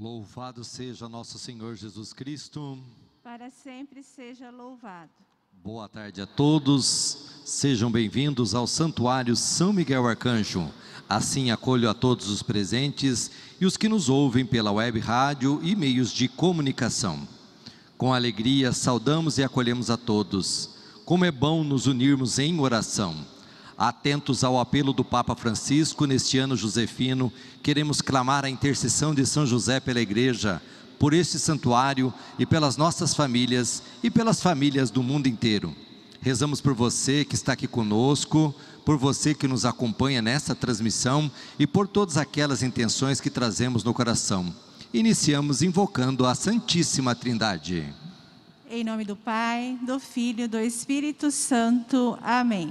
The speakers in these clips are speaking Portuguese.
Louvado seja nosso Senhor Jesus Cristo. Para sempre seja louvado. Boa tarde a todos. Sejam bem-vindos ao Santuário São Miguel Arcanjo. Assim acolho a todos os presentes e os que nos ouvem pela web rádio e meios de comunicação. Com alegria saudamos e acolhemos a todos. Como é bom nos unirmos em oração. Atentos ao apelo do Papa Francisco neste ano josefino, queremos clamar a intercessão de São José pela Igreja, por este santuário e pelas nossas famílias e pelas famílias do mundo inteiro. Rezamos por você que está aqui conosco, por você que nos acompanha nesta transmissão e por todas aquelas intenções que trazemos no coração. Iniciamos invocando a Santíssima Trindade. Em nome do Pai, do Filho e do Espírito Santo. Amém.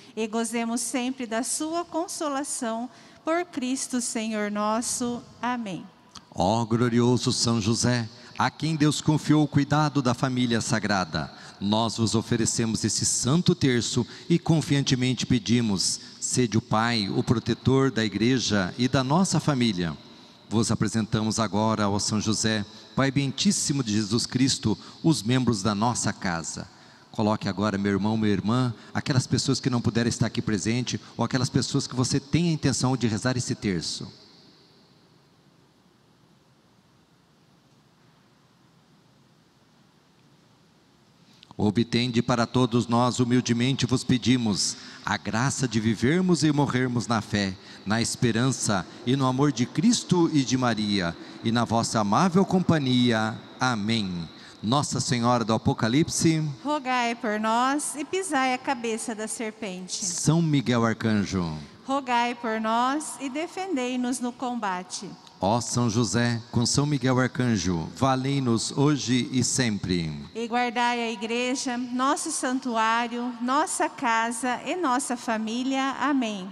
gozemos sempre da sua consolação por Cristo Senhor nosso. Amém. Ó glorioso São José, a quem Deus confiou o cuidado da família sagrada, nós vos oferecemos esse santo terço e confiantemente pedimos, sede o Pai, o protetor da igreja e da nossa família. Vos apresentamos agora ao São José, Pai bentíssimo de Jesus Cristo, os membros da nossa casa. Coloque agora, meu irmão, minha irmã, aquelas pessoas que não puderam estar aqui presente, ou aquelas pessoas que você tem a intenção de rezar esse terço. Obtende para todos nós, humildemente vos pedimos, a graça de vivermos e morrermos na fé, na esperança e no amor de Cristo e de Maria, e na vossa amável companhia. Amém. Nossa Senhora do Apocalipse, rogai por nós e pisai a cabeça da serpente. São Miguel Arcanjo, rogai por nós e defendei-nos no combate. Ó São José, com São Miguel Arcanjo, valei-nos hoje e sempre. E guardai a igreja, nosso santuário, nossa casa e nossa família. Amém.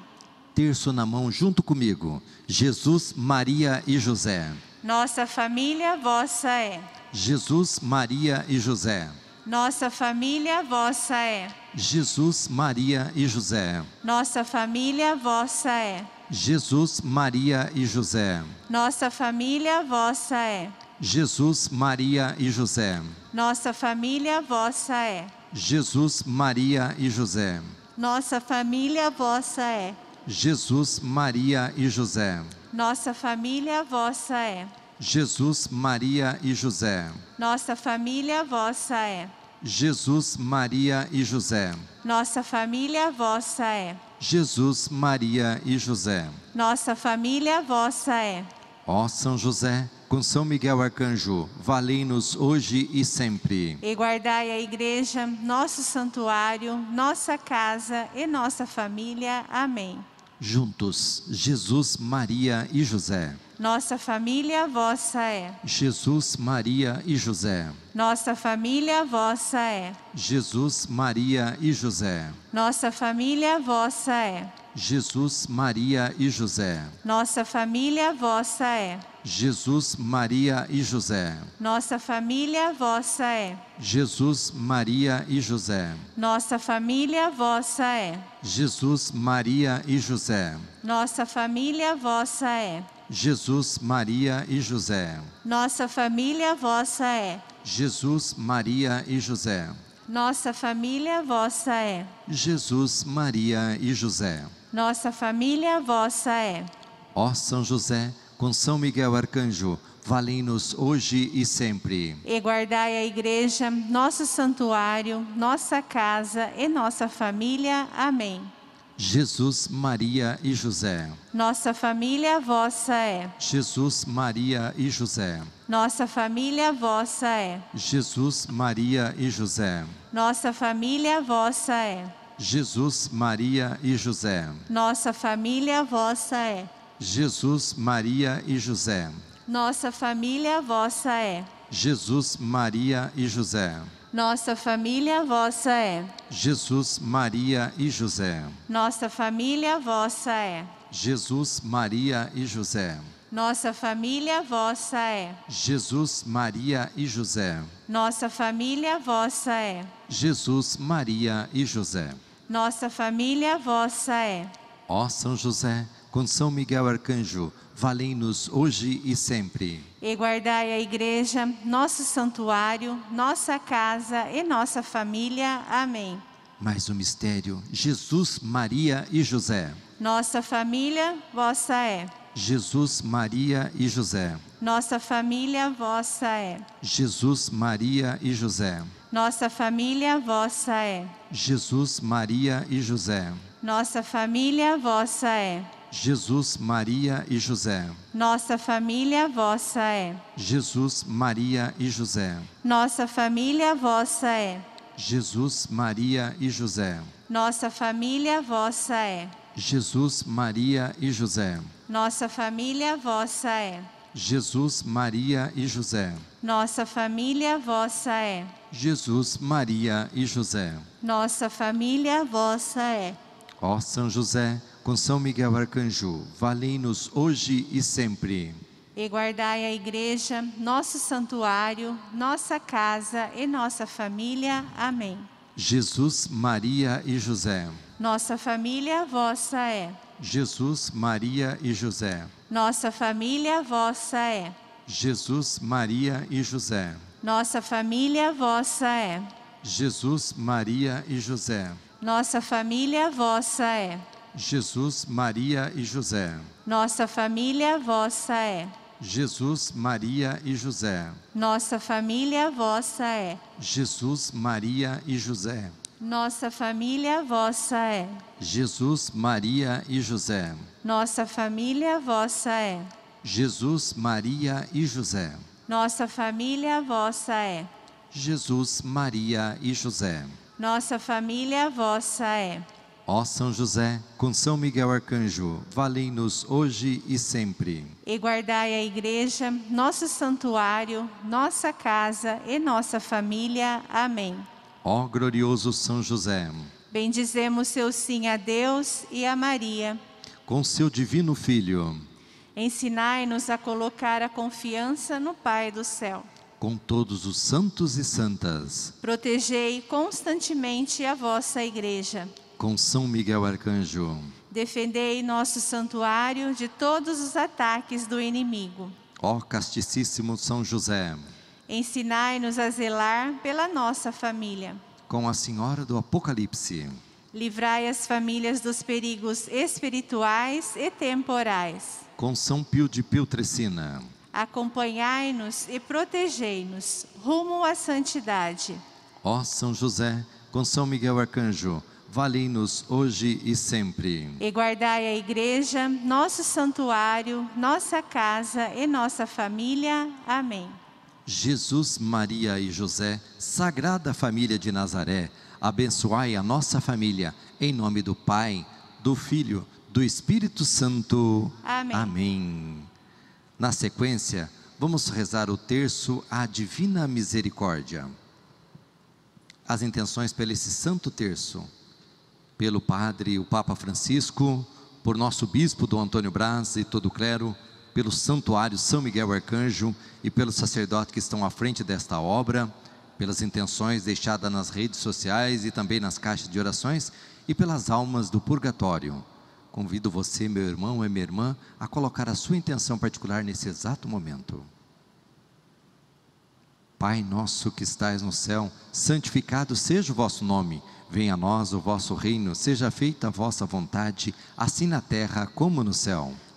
Terço na mão junto comigo, Jesus, Maria e José. Nossa família vossa é. Jesus, Maria e José. Nossa família vossa é. Jesus, Maria e José. Nossa família vossa é. Jesus, Maria e José. Nossa família vossa é. Jesus, Maria e José. Nossa família vossa é. Jesus, Maria e José. Nossa família vossa é. Jesus, Maria e José. Nossa família vossa é. Jesus, Maria e José. Nossa família vossa é. Jesus, Maria e José. Nossa família vossa é. Jesus, Maria e José. Nossa família vossa é. Ó São José, com São Miguel Arcanjo, valei-nos hoje e sempre. E guardai a igreja, nosso santuário, nossa casa e nossa família. Amém. Juntos, Jesus, Maria e José. Nossa família vossa é. Jesus, Maria e José. Nossa família vossa é. Jesus, Maria e José. Nossa família vossa é. Jesus, Maria e José. Nossa família vossa é. Jesus, Maria e José. Nossa família vossa é. Jesus, Maria e José. Nossa família vossa é. Jesus, Maria e José. Nossa família vossa é. Jesus, Maria e José. Nossa família vossa é. Jesus, Maria e José. Nossa família vossa é. Jesus, Maria e José. Nossa família vossa é. Ó São José, com São Miguel Arcanjo, valei-nos hoje e sempre. E guardai a igreja, nosso santuário, nossa casa e nossa família. Amém. Jesus, Maria e José. Nossa família vossa é. Jesus, Maria e José. Nossa família vossa é. Jesus, Maria e José. Nossa família vossa é. Jesus, Maria e José. Nossa família vossa é. Jesus, Maria e José. Nossa família vossa é. Jesus, Maria e José. Nossa família vossa é. Jesus, Maria e José. Nossa família vossa é. Jesus, Maria e José. Nossa família vossa é. Jesus, Maria e José. Nossa família vossa é. Jesus, Maria e José. Nossa família vossa é. Ó São José, com São Miguel Arcanjo, valei-nos hoje e sempre. E guardai a igreja, nosso santuário, nossa casa e nossa família. Amém. Mais um mistério: Jesus, Maria e José. Nossa família vossa é. Jesus, Maria e José. Nossa família vossa é. Jesus, Maria e José. Nossa família vossa é. Jesus, Maria e José. Nossa família vossa é. Jesus, Maria e José. Nossa família vossa é. Jesus, Maria e José. Nossa família vossa é. Jesus, Maria e José. Nossa família vossa é. Jesus, Maria e José. Nossa família vossa é. Jesus, Maria e José. Nossa família vossa é. Jesus, Maria e José. Nossa família vossa é. Ó São José, com São Miguel Arcanjo, valei-nos hoje e sempre. E guardai a igreja, nosso santuário, nossa casa e nossa família. Amém. Jesus, Maria e José. Nossa família vossa é. Jesus, Maria e José. Nossa família vossa é. Jesus, Maria e José. Nossa família vossa é. Jesus, Maria e José. Nossa família vossa é. Jesus, Maria e José. Nossa família vossa é. Jesus, Maria e José. Nossa família vossa é. Jesus, Maria e José. Nossa família vossa é. Jesus, Maria e José. Nossa família vossa é. Jesus, Maria e José. Nossa família vossa é. Jesus, Maria e José. Nossa família vossa é. Ó São José, com São Miguel Arcanjo, valei-nos hoje e sempre. E guardai a igreja, nosso santuário, nossa casa e nossa família. Amém. Ó glorioso São José, Bendizemos seu sim a Deus e a Maria. com seu divino Filho, Ensinai-nos a colocar a confiança no Pai do céu. com todos os santos e santas, Protegei constantemente a vossa igreja. com São Miguel Arcanjo, Defendei nosso santuário de todos os ataques do inimigo. ó casticíssimo São José, Ensinai-nos a zelar pela nossa família. com a Senhora do Apocalipse, Livrai as famílias dos perigos espirituais e temporais. com São Pio de Piltrecina, Acompanhai-nos e protegei-nos rumo à santidade. ó São José, com São Miguel Arcanjo, valei-nos hoje e sempre. E guardai a igreja, nosso santuário, nossa casa e nossa família. Amém. Jesus, Maria e José, Sagrada Família de Nazaré, abençoai a nossa família, em nome do Pai, do Filho, do Espírito Santo. Amém. Amém. Na sequência, vamos rezar o terço à Divina Misericórdia. As intenções pelo esse Santo Terço, pelo Padre, o Papa Francisco, por nosso Bispo Dom Antônio Braz e todo o clero, pelo Santuário São Miguel Arcanjo e pelos sacerdotes que estão à frente desta obra, pelas intenções deixadas nas redes sociais e também nas caixas de orações e pelas almas do purgatório. Convido você, meu irmão e minha irmã, a colocar a sua intenção particular nesse exato momento. Pai nosso que estais no céu, santificado seja o vosso nome. Venha a nós o vosso reino, seja feita a vossa vontade, assim na terra como no céu.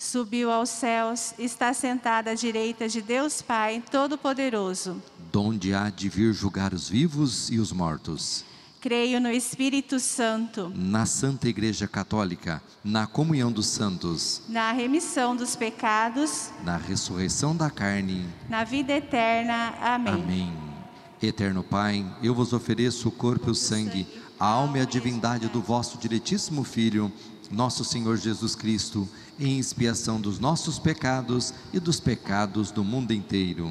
Subiu aos céus, está sentado à direita de Deus Pai Todo-Poderoso. Donde há de vir julgar os vivos e os mortos. Creio no Espírito Santo, Na Santa Igreja Católica, na comunhão dos santos, na remissão dos pecados, na ressurreição da carne. na vida eterna. Amém. Amém. Eterno Pai, eu vos ofereço o corpo e o sangue, a alma e a divindade do vosso diletíssimo Filho, nosso Senhor Jesus Cristo, em expiação dos nossos pecados e dos pecados do mundo inteiro.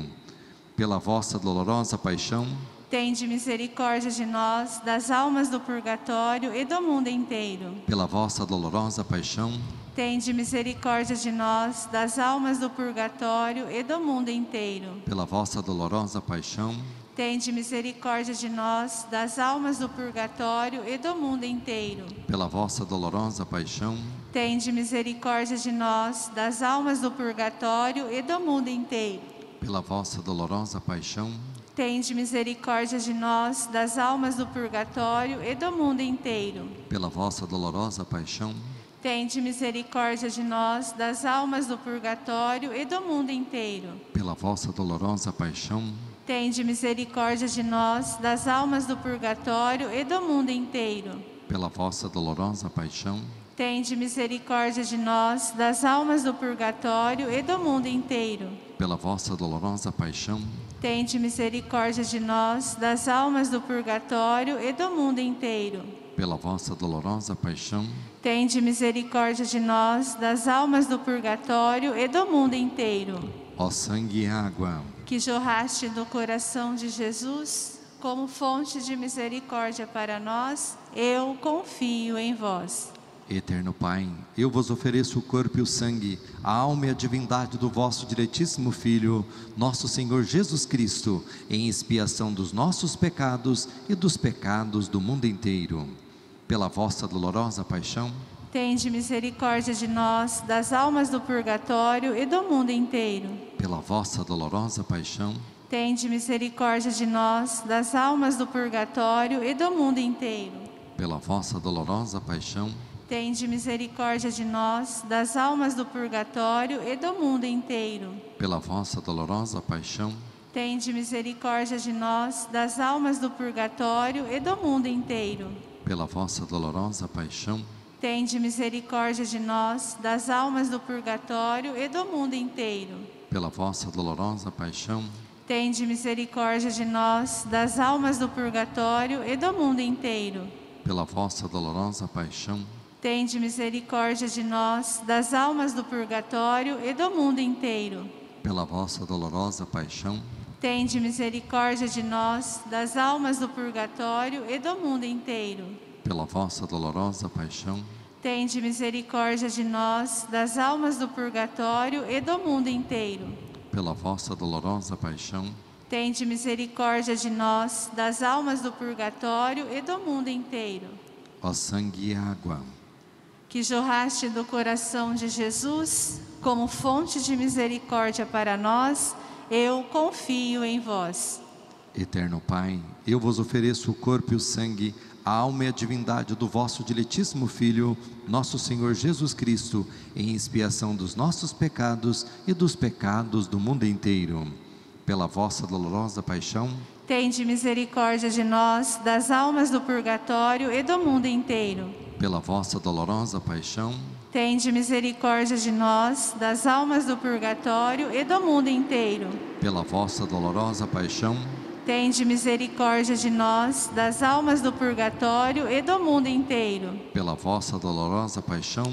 Pela vossa dolorosa paixão, Tende misericórdia de nós, das almas do purgatório e do mundo inteiro. pela vossa dolorosa paixão, Tende misericórdia de nós, das almas do purgatório e do mundo inteiro. pela vossa dolorosa paixão, Tende misericórdia de nós, das almas do purgatório e do mundo inteiro. pela vossa dolorosa paixão, Tende misericórdia de nós, das almas do purgatório e do mundo inteiro. pela vossa dolorosa paixão, Tende misericórdia de nós, das almas do purgatório e do mundo inteiro. pela vossa dolorosa paixão, Tende misericórdia de nós, das almas do purgatório e do mundo inteiro. pela vossa dolorosa paixão, Tende misericórdia de nós, das almas do purgatório e do mundo inteiro. pela vossa dolorosa paixão, Tende misericórdia de nós, das almas do purgatório e do mundo inteiro. pela vossa dolorosa paixão, Tende misericórdia de nós, das almas do purgatório e do mundo inteiro. pela vossa dolorosa paixão, Tende misericórdia de nós, das almas do purgatório e do mundo inteiro. ó sangue e água, Que jorraste do coração de Jesus, como fonte de misericórdia para nós, eu confio em vós. Eterno Pai, eu vos ofereço o corpo e o sangue, a alma e a divindade do vosso diletíssimo Filho, nosso Senhor Jesus Cristo, em expiação dos nossos pecados e dos pecados do mundo inteiro. Pela vossa dolorosa paixão, Tende misericórdia de nós, das almas do purgatório e do mundo inteiro. pela vossa dolorosa paixão, Tende misericórdia de nós, das almas do purgatório e do mundo inteiro. pela vossa dolorosa paixão, Tende misericórdia de nós, das almas do purgatório e do mundo inteiro. pela vossa dolorosa paixão, Tende misericórdia de nós, das almas do purgatório e do mundo inteiro. pela vossa dolorosa paixão, Tende misericórdia de nós, das almas do purgatório e do mundo inteiro. pela vossa dolorosa paixão, Tende misericórdia de nós, das almas do purgatório e do mundo inteiro. pela vossa dolorosa paixão, Tende misericórdia de nós, das almas do purgatório e do mundo inteiro. pela vossa dolorosa paixão, Tende misericórdia de nós, das almas do purgatório e do mundo inteiro. pela vossa dolorosa paixão, Tende misericórdia de nós, das almas do purgatório e do mundo inteiro. pela vossa dolorosa paixão, Tende misericórdia de nós, das almas do purgatório e do mundo inteiro. ó sangue e água, Que jorraste do coração de Jesus, como fonte de misericórdia para nós, eu confio em vós. Eterno Pai, eu vos ofereço o corpo e o sangue, a alma e a divindade do vosso diletíssimo Filho, nosso Senhor Jesus Cristo, em expiação dos nossos pecados e dos pecados do mundo inteiro. Pela vossa dolorosa paixão, Tende misericórdia de nós, das almas do purgatório e do mundo inteiro. Pela vossa dolorosa paixão, Tende misericórdia de nós, das almas do purgatório e do mundo inteiro. pela vossa dolorosa paixão, Tende misericórdia de nós, das almas do purgatório e do mundo inteiro. pela vossa dolorosa paixão,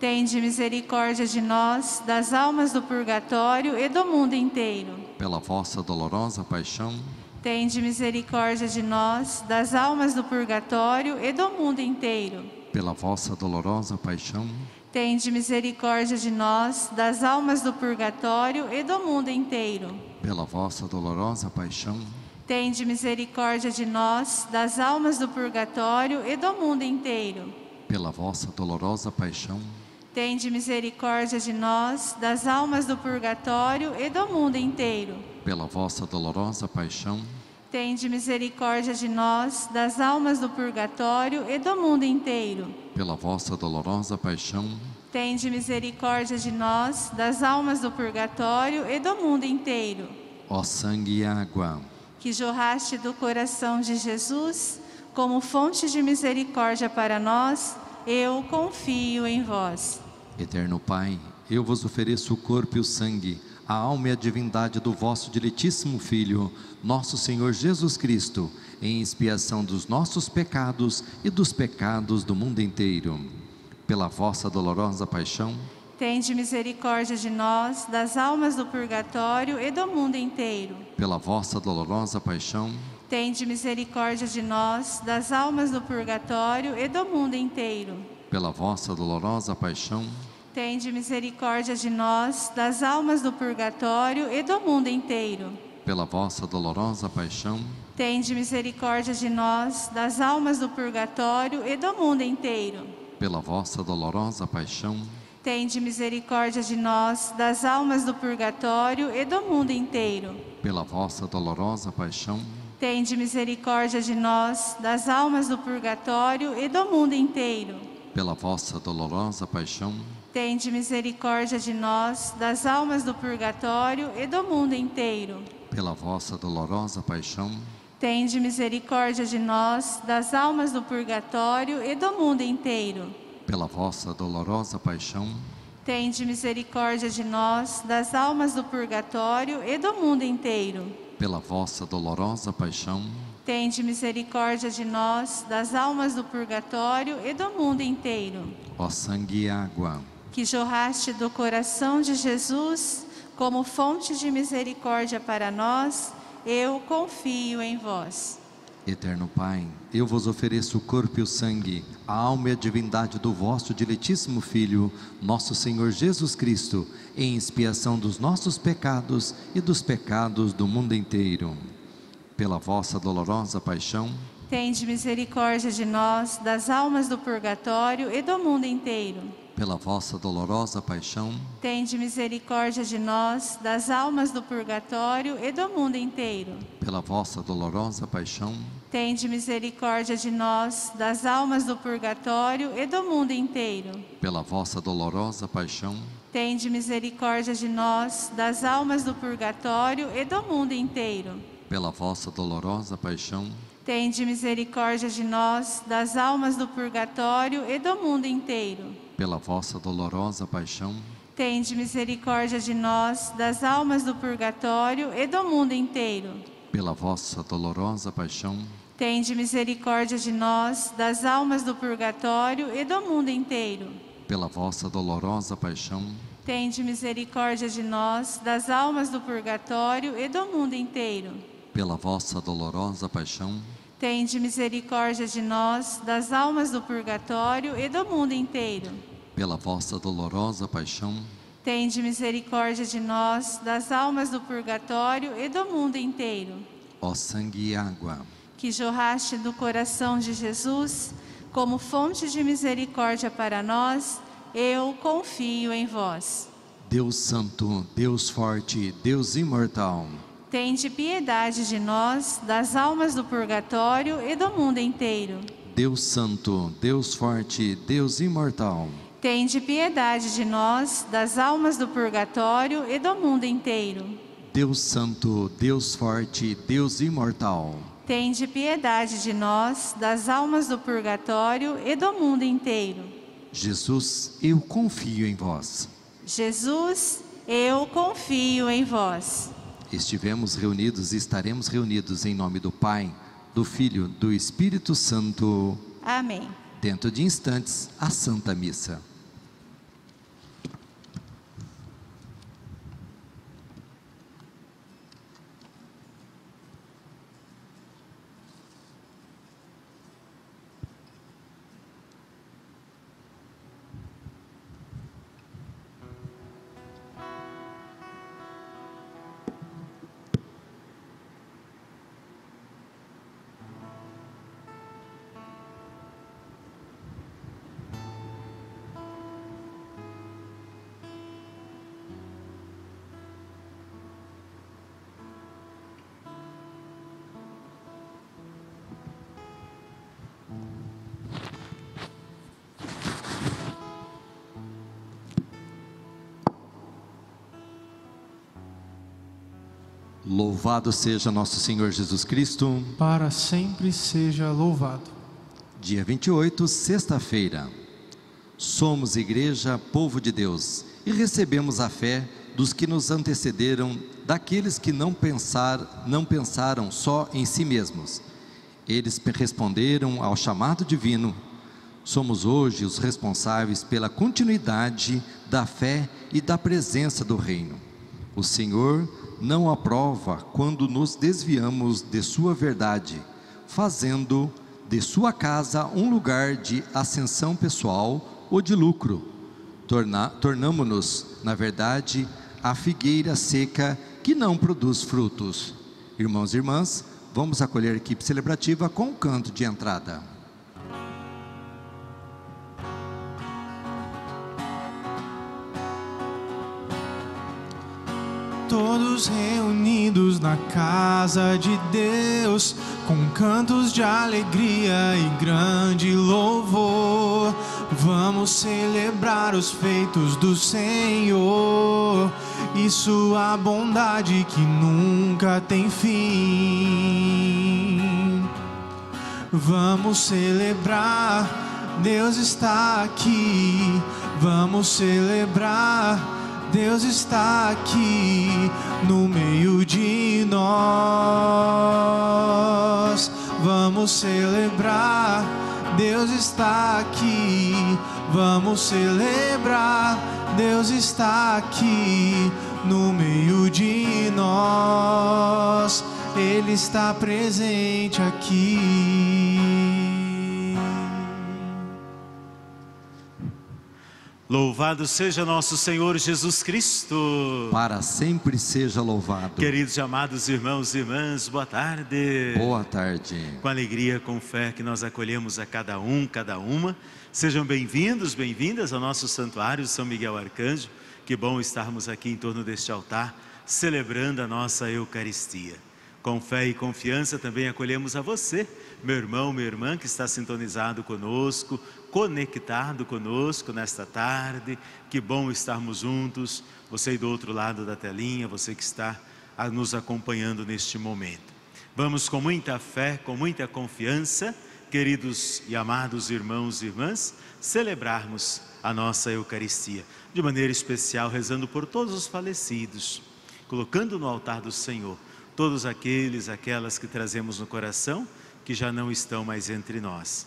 Tende misericórdia de nós, das almas do purgatório e do mundo inteiro. pela vossa dolorosa paixão, Tende misericórdia de nós, das almas do purgatório e do mundo inteiro. Pela vossa dolorosa paixão, Tende misericórdia de nós, das almas do purgatório e do mundo inteiro. pela vossa dolorosa paixão, Tende misericórdia de nós, das almas do purgatório e do mundo inteiro. Pela vossa dolorosa paixão, Tende misericórdia de nós, das almas do purgatório e do mundo inteiro. pela vossa dolorosa paixão, Tende misericórdia de nós, das almas do purgatório e do mundo inteiro. pela vossa dolorosa paixão, Tende misericórdia de nós, das almas do purgatório e do mundo inteiro. ó sangue e água, Que jorraste do coração de Jesus, como fonte de misericórdia para nós, eu confio em vós. Eterno Pai, eu vos ofereço o corpo e o sangue, a alma e a divindade do vosso diletíssimo Filho, nosso Senhor Jesus Cristo, em expiação dos nossos pecados e dos pecados do mundo inteiro. Pela vossa dolorosa paixão, Tende misericórdia de nós, das almas do purgatório e do mundo inteiro. pela vossa dolorosa paixão, Tende misericórdia de nós, das almas do purgatório e do mundo inteiro. pela vossa dolorosa paixão, Tende misericórdia de nós, das almas do purgatório e do mundo inteiro. pela vossa dolorosa paixão, Tende misericórdia de nós, das almas do purgatório e do mundo inteiro. pela vossa dolorosa paixão, Tende misericórdia de nós, das almas do purgatório e do mundo inteiro. pela vossa dolorosa paixão, Tende misericórdia de nós, das almas do purgatório e do mundo inteiro. pela vossa dolorosa paixão, Tende misericórdia de nós, das almas do purgatório e do mundo inteiro. pela vossa dolorosa paixão, Tende misericórdia de nós, das almas do purgatório e do mundo inteiro. pela vossa dolorosa paixão, Tende misericórdia de nós, das almas do purgatório e do mundo inteiro. pela vossa dolorosa paixão, Tende misericórdia de nós, das almas do purgatório e do mundo inteiro. ó sangue e água, Que jorraste do coração de Jesus como fonte de misericórdia para nós, eu confio em vós. Eterno Pai, eu vos ofereço o corpo e o sangue, a alma e a divindade do vosso diletíssimo Filho, nosso Senhor Jesus Cristo, em expiação dos nossos pecados e dos pecados do mundo inteiro. Pela vossa dolorosa paixão, Tende misericórdia de nós, das almas do purgatório e do mundo inteiro. pela vossa dolorosa paixão, Tende misericórdia de nós, das almas do purgatório e do mundo inteiro. pela vossa dolorosa paixão, Tende misericórdia de nós, das almas do purgatório e do mundo inteiro. pela vossa dolorosa paixão, Tende misericórdia de nós, das almas do purgatório e do mundo inteiro. pela vossa dolorosa paixão, Tende misericórdia de nós, das almas do purgatório e do mundo inteiro. pela vossa dolorosa paixão, Tende misericórdia de nós, das almas do purgatório e do mundo inteiro. pela vossa dolorosa paixão, Tende misericórdia de nós, das almas do purgatório e do mundo inteiro. pela vossa dolorosa paixão, Tende misericórdia de nós, das almas do purgatório e do mundo inteiro. pela vossa dolorosa paixão, Tende misericórdia de nós, das almas do purgatório e do mundo inteiro. pela vossa dolorosa paixão, Tende misericórdia de nós, das almas do purgatório e do mundo inteiro. ó sangue e água, Que jorraste do coração de Jesus, como fonte de misericórdia para nós, eu confio em vós. Deus Santo, Deus Forte, Deus Imortal, Tende piedade de nós, das almas do purgatório e do mundo inteiro. Deus Santo, Deus Forte, Deus Imortal, Tende piedade de nós, das almas do purgatório e do mundo inteiro. Deus Santo, Deus Forte, Deus Imortal, Tende piedade de nós, das almas do purgatório e do mundo inteiro. Jesus, eu confio em vós. Jesus, eu confio em vós. Estivemos reunidos e estaremos reunidos em nome do Pai, do Filho, do Espírito Santo. Amém. Dentro de instantes, a Santa Missa. Louvado seja nosso Senhor Jesus Cristo. Para sempre seja louvado. Dia 28, sexta-feira. Somos igreja, povo de Deus, e recebemos a fé dos que nos antecederam, daqueles que não pensar, não pensaram só em si mesmos. Eles responderam ao chamado divino. Somos hoje os responsáveis pela continuidade da fé e da presença do reino. O Senhor não aprova quando nos desviamos de sua verdade, fazendo de sua casa um lugar de ascensão pessoal ou de lucro. Tornamo-nos, na verdade, a figueira seca que não produz frutos. Irmãos e irmãs, vamos acolher a equipe celebrativa com o canto de entrada. Todos reunidos na casa de Deus, com cantos de alegria e grande louvor, vamos celebrar os feitos do Senhor e sua bondade que nunca tem fim. Vamos celebrar, Deus está aqui. Vamos celebrar Deus está aqui no meio de nós. Vamos celebrar, Deus está aqui. Vamos celebrar, Deus está aqui no meio de nós. Ele está presente aqui. Louvado seja nosso Senhor Jesus Cristo. Para sempre seja louvado. Queridos e amados irmãos e irmãs, boa tarde. Boa tarde. Com alegria, com fé que nós acolhemos a cada um, cada uma. Sejam bem-vindos, bem-vindas ao nosso santuário São Miguel Arcanjo. Que bom estarmos aqui em torno deste altar, celebrando a nossa Eucaristia. Com fé e confiança também acolhemos a você, meu irmão, minha irmã que está sintonizado conosco, conectado conosco nesta tarde. Que bom estarmos juntos. Você do outro lado da telinha, você que está nos acompanhando neste momento. Vamos com muita fé, com muita confiança, queridos e amados irmãos e irmãs, celebrarmos a nossa Eucaristia, de maneira especial rezando por todos os falecidos, colocando no altar do Senhor todos aqueles, aquelas que trazemos no coração que já não estão mais entre nós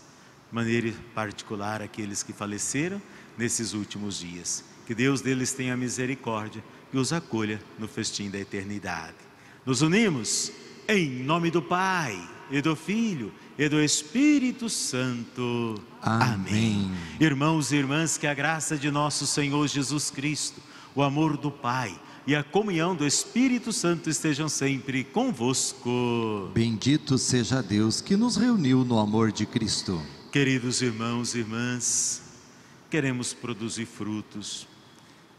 maneira particular aqueles que faleceram nesses últimos dias. Que Deus deles tenha misericórdia e os acolha no festim da eternidade. Nos unimos em nome do Pai e do Filho e do Espírito Santo. Amém. Amém. Irmãos e irmãs, que a graça de nosso Senhor Jesus Cristo, o amor do Pai e a comunhão do Espírito Santo estejam sempre convosco. Bendito seja Deus que nos reuniu no amor de Cristo. Queridos irmãos e irmãs, queremos produzir frutos,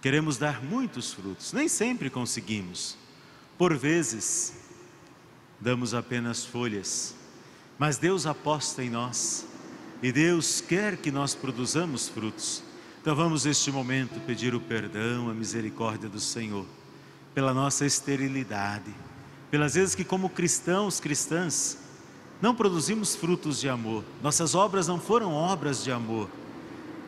queremos dar muitos frutos, nem sempre conseguimos. Por vezes, damos apenas folhas, mas Deus aposta em nós. E Deus quer que nós produzamos frutos. Então vamos neste momento pedir o perdão, a misericórdia do Senhor, pela nossa esterilidade, pelas vezes que como cristãos, cristãs, não produzimos frutos de amor, nossas obras não foram obras de amor.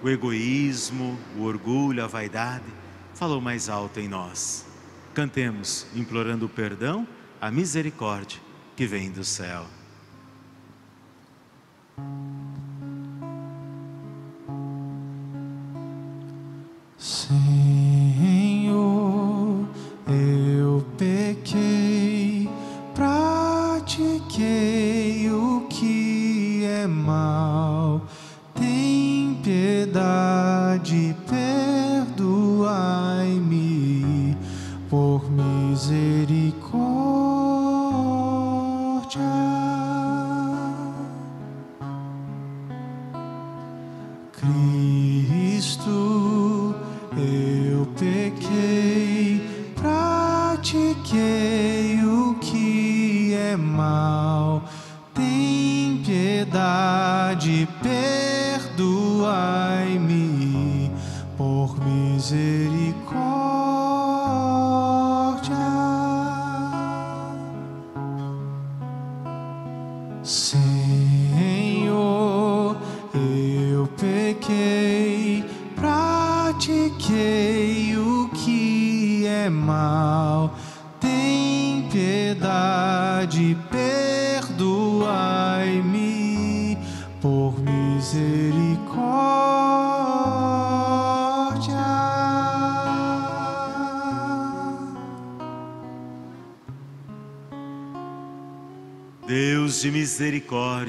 O egoísmo, o orgulho, a vaidade falou mais alto em nós. Cantemos, implorando o perdão, a misericórdia que vem do céu. Senhor,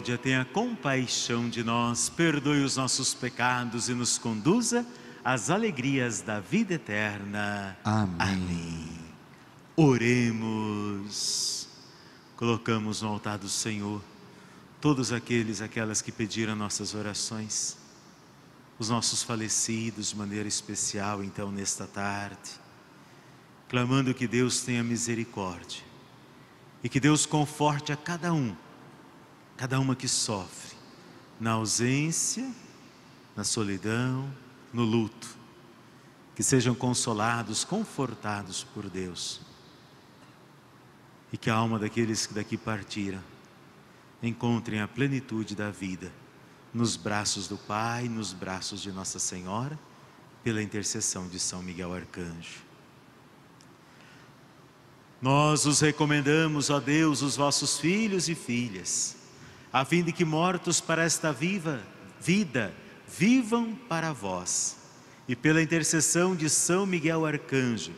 misericórdia, tenha compaixão de nós, perdoe os nossos pecados e nos conduza às alegrias da vida eterna. Amém. Oremos. Colocamos no altar do Senhor todos aqueles, aquelas que pediram nossas orações, os nossos falecidos de maneira especial, então, nesta tarde, clamando que Deus tenha misericórdia e que Deus conforte a cada um, cada uma que sofre, na ausência, na solidão, no luto, que sejam consolados, confortados por Deus e que a alma daqueles que daqui partiram encontrem a plenitude da vida nos braços do Pai, nos braços de Nossa Senhora, pela intercessão de São Miguel Arcanjo. Nós os recomendamos, ó Deus, os vossos filhos e filhas, a fim de que mortos para esta viva vida vivam para vós, e pela intercessão de São Miguel Arcanjo,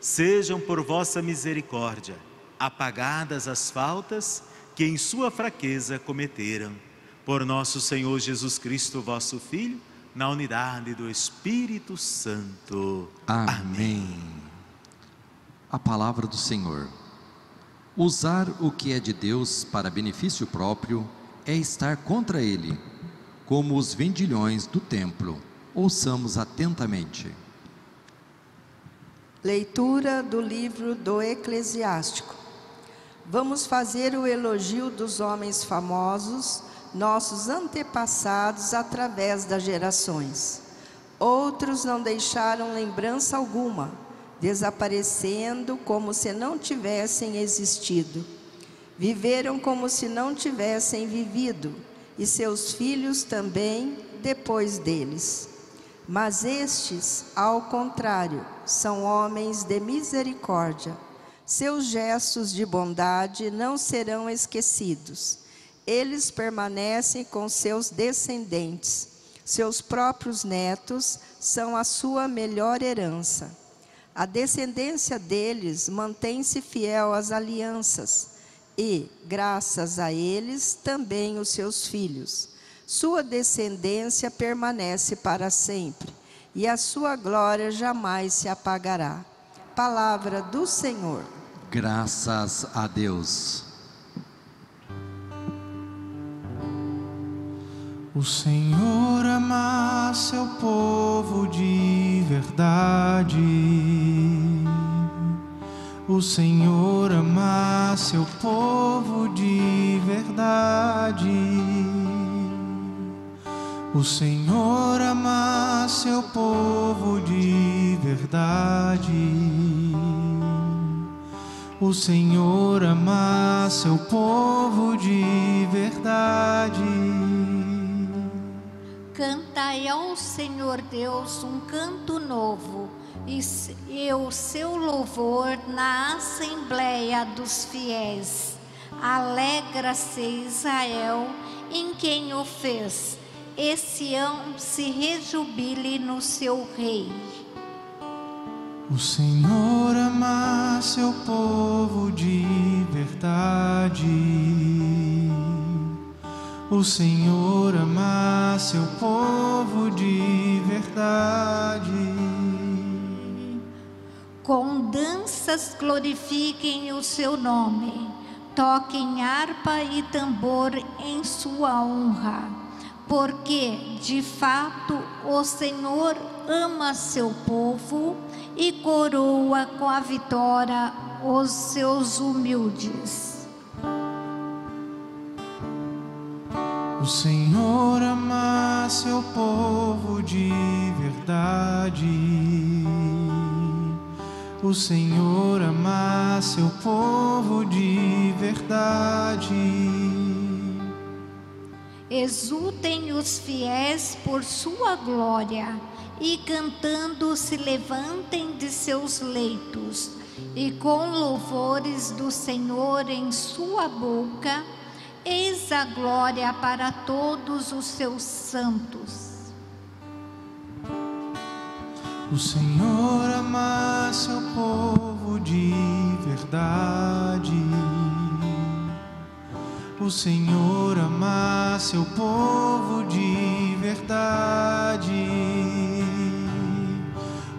sejam por vossa misericórdia apagadas as faltas que em sua fraqueza cometeram. Por nosso Senhor Jesus Cristo, vosso Filho, na unidade do Espírito Santo. Amém. A palavra do Senhor. Usar o que é de Deus para benefício próprio é estar contra ele, como os vendilhões do templo. Ouçamos atentamente. Leitura do livro do Eclesiástico. Vamos fazer o elogio dos homens famosos, nossos antepassados através das gerações. Outros não deixaram lembrança alguma, desaparecendo como se não tivessem existido. Viveram como se não tivessem vivido, e seus filhos também depois deles. Mas estes, ao contrário, são homens de misericórdia. Seus gestos de bondade não serão esquecidos. Eles permanecem com seus descendentes. Seus próprios netos são a sua melhor herança. A descendência deles mantém-se fiel às alianças e, graças a eles, também os seus filhos. Sua descendência permanece para sempre e a sua glória jamais se apagará. Palavra do Senhor. Graças a Deus. O Senhor ama seu povo de verdade. O Senhor ama seu povo de verdade. O Senhor ama seu povo de verdade. O Senhor ama seu povo de verdade. Cantai ao Senhor Deus um canto novo, e e o seu louvor na assembleia dos fiéis. Alegra-se Israel em quem o fez, e Sião se rejubile no seu rei. O Senhor ama seu povo de verdade. O Senhor ama seu povo de verdade. Com danças glorifiquem o seu nome, toquem harpa e tambor em sua honra, porque de fato o Senhor ama seu povo e coroa com a vitória os seus humildes. O Senhor ama seu povo de verdade. O Senhor ama seu povo de verdade. Exultem os fiéis por sua glória, e cantando se levantem de seus leitos, e com louvores do Senhor em sua boca, eis a glória para todos os seus santos. O Senhor ama seu povo de verdade. O Senhor ama seu povo de verdade.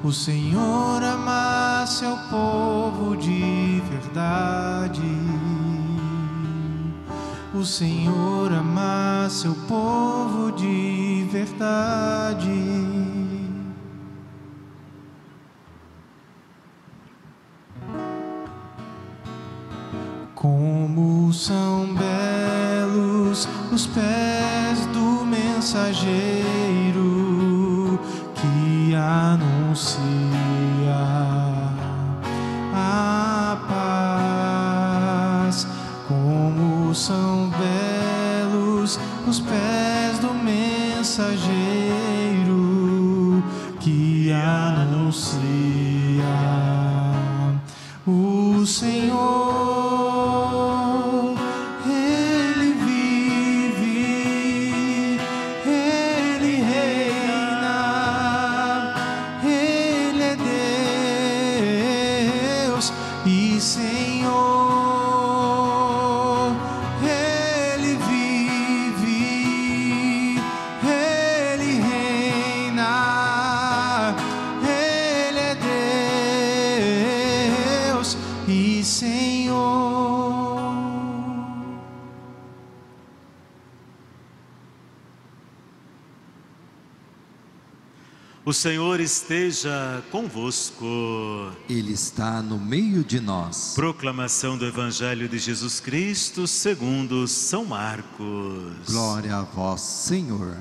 O Senhor ama seu povo de verdade. O Senhor ama seu povo de verdade. Como são belos os pés do mensageiro que anuncia a paz. Como são belos os pés do mensageiro que anuncia o Senhor. O Senhor esteja convosco. Ele está no meio de nós. Proclamação do Evangelho de Jesus Cristo segundo São Marcos. Glória a vós, Senhor.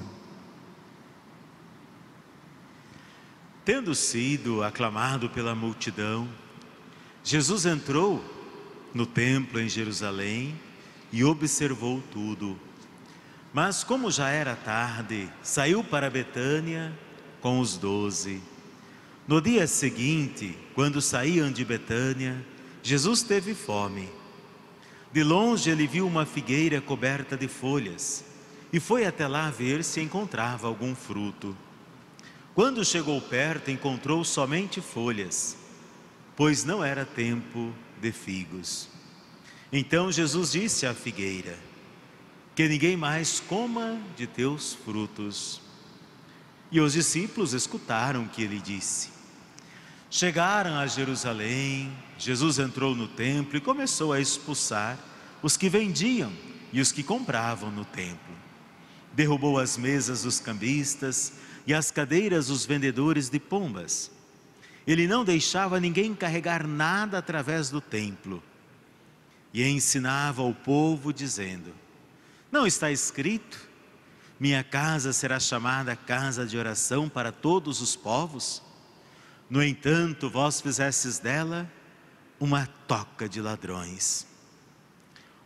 Tendo sido aclamado pela multidão, Jesus entrou no templo em Jerusalém e observou tudo. Mas, como já era tarde, saiu para Betânia com os doze. No dia seguinte, quando saíam de Betânia, Jesus teve fome. De longe ele viu uma figueira coberta de folhas e foi até lá ver se encontrava algum fruto. Quando chegou perto, encontrou somente folhas, pois não era tempo de figos. Então Jesus disse à figueira: Que ninguém mais coma de teus frutos. E os discípulos escutaram o que ele disse. Chegaram a Jerusalém, Jesus entrou no templo e começou a expulsar os que vendiam e os que compravam no templo. Derrubou as mesas dos cambistas e as cadeiras dos vendedores de pombas. Ele não deixava ninguém carregar nada através do templo. E ensinava ao povo, dizendo: Não está escrito, minha casa será chamada casa de oração para todos os povos? No entanto, vós fizestes dela uma toca de ladrões.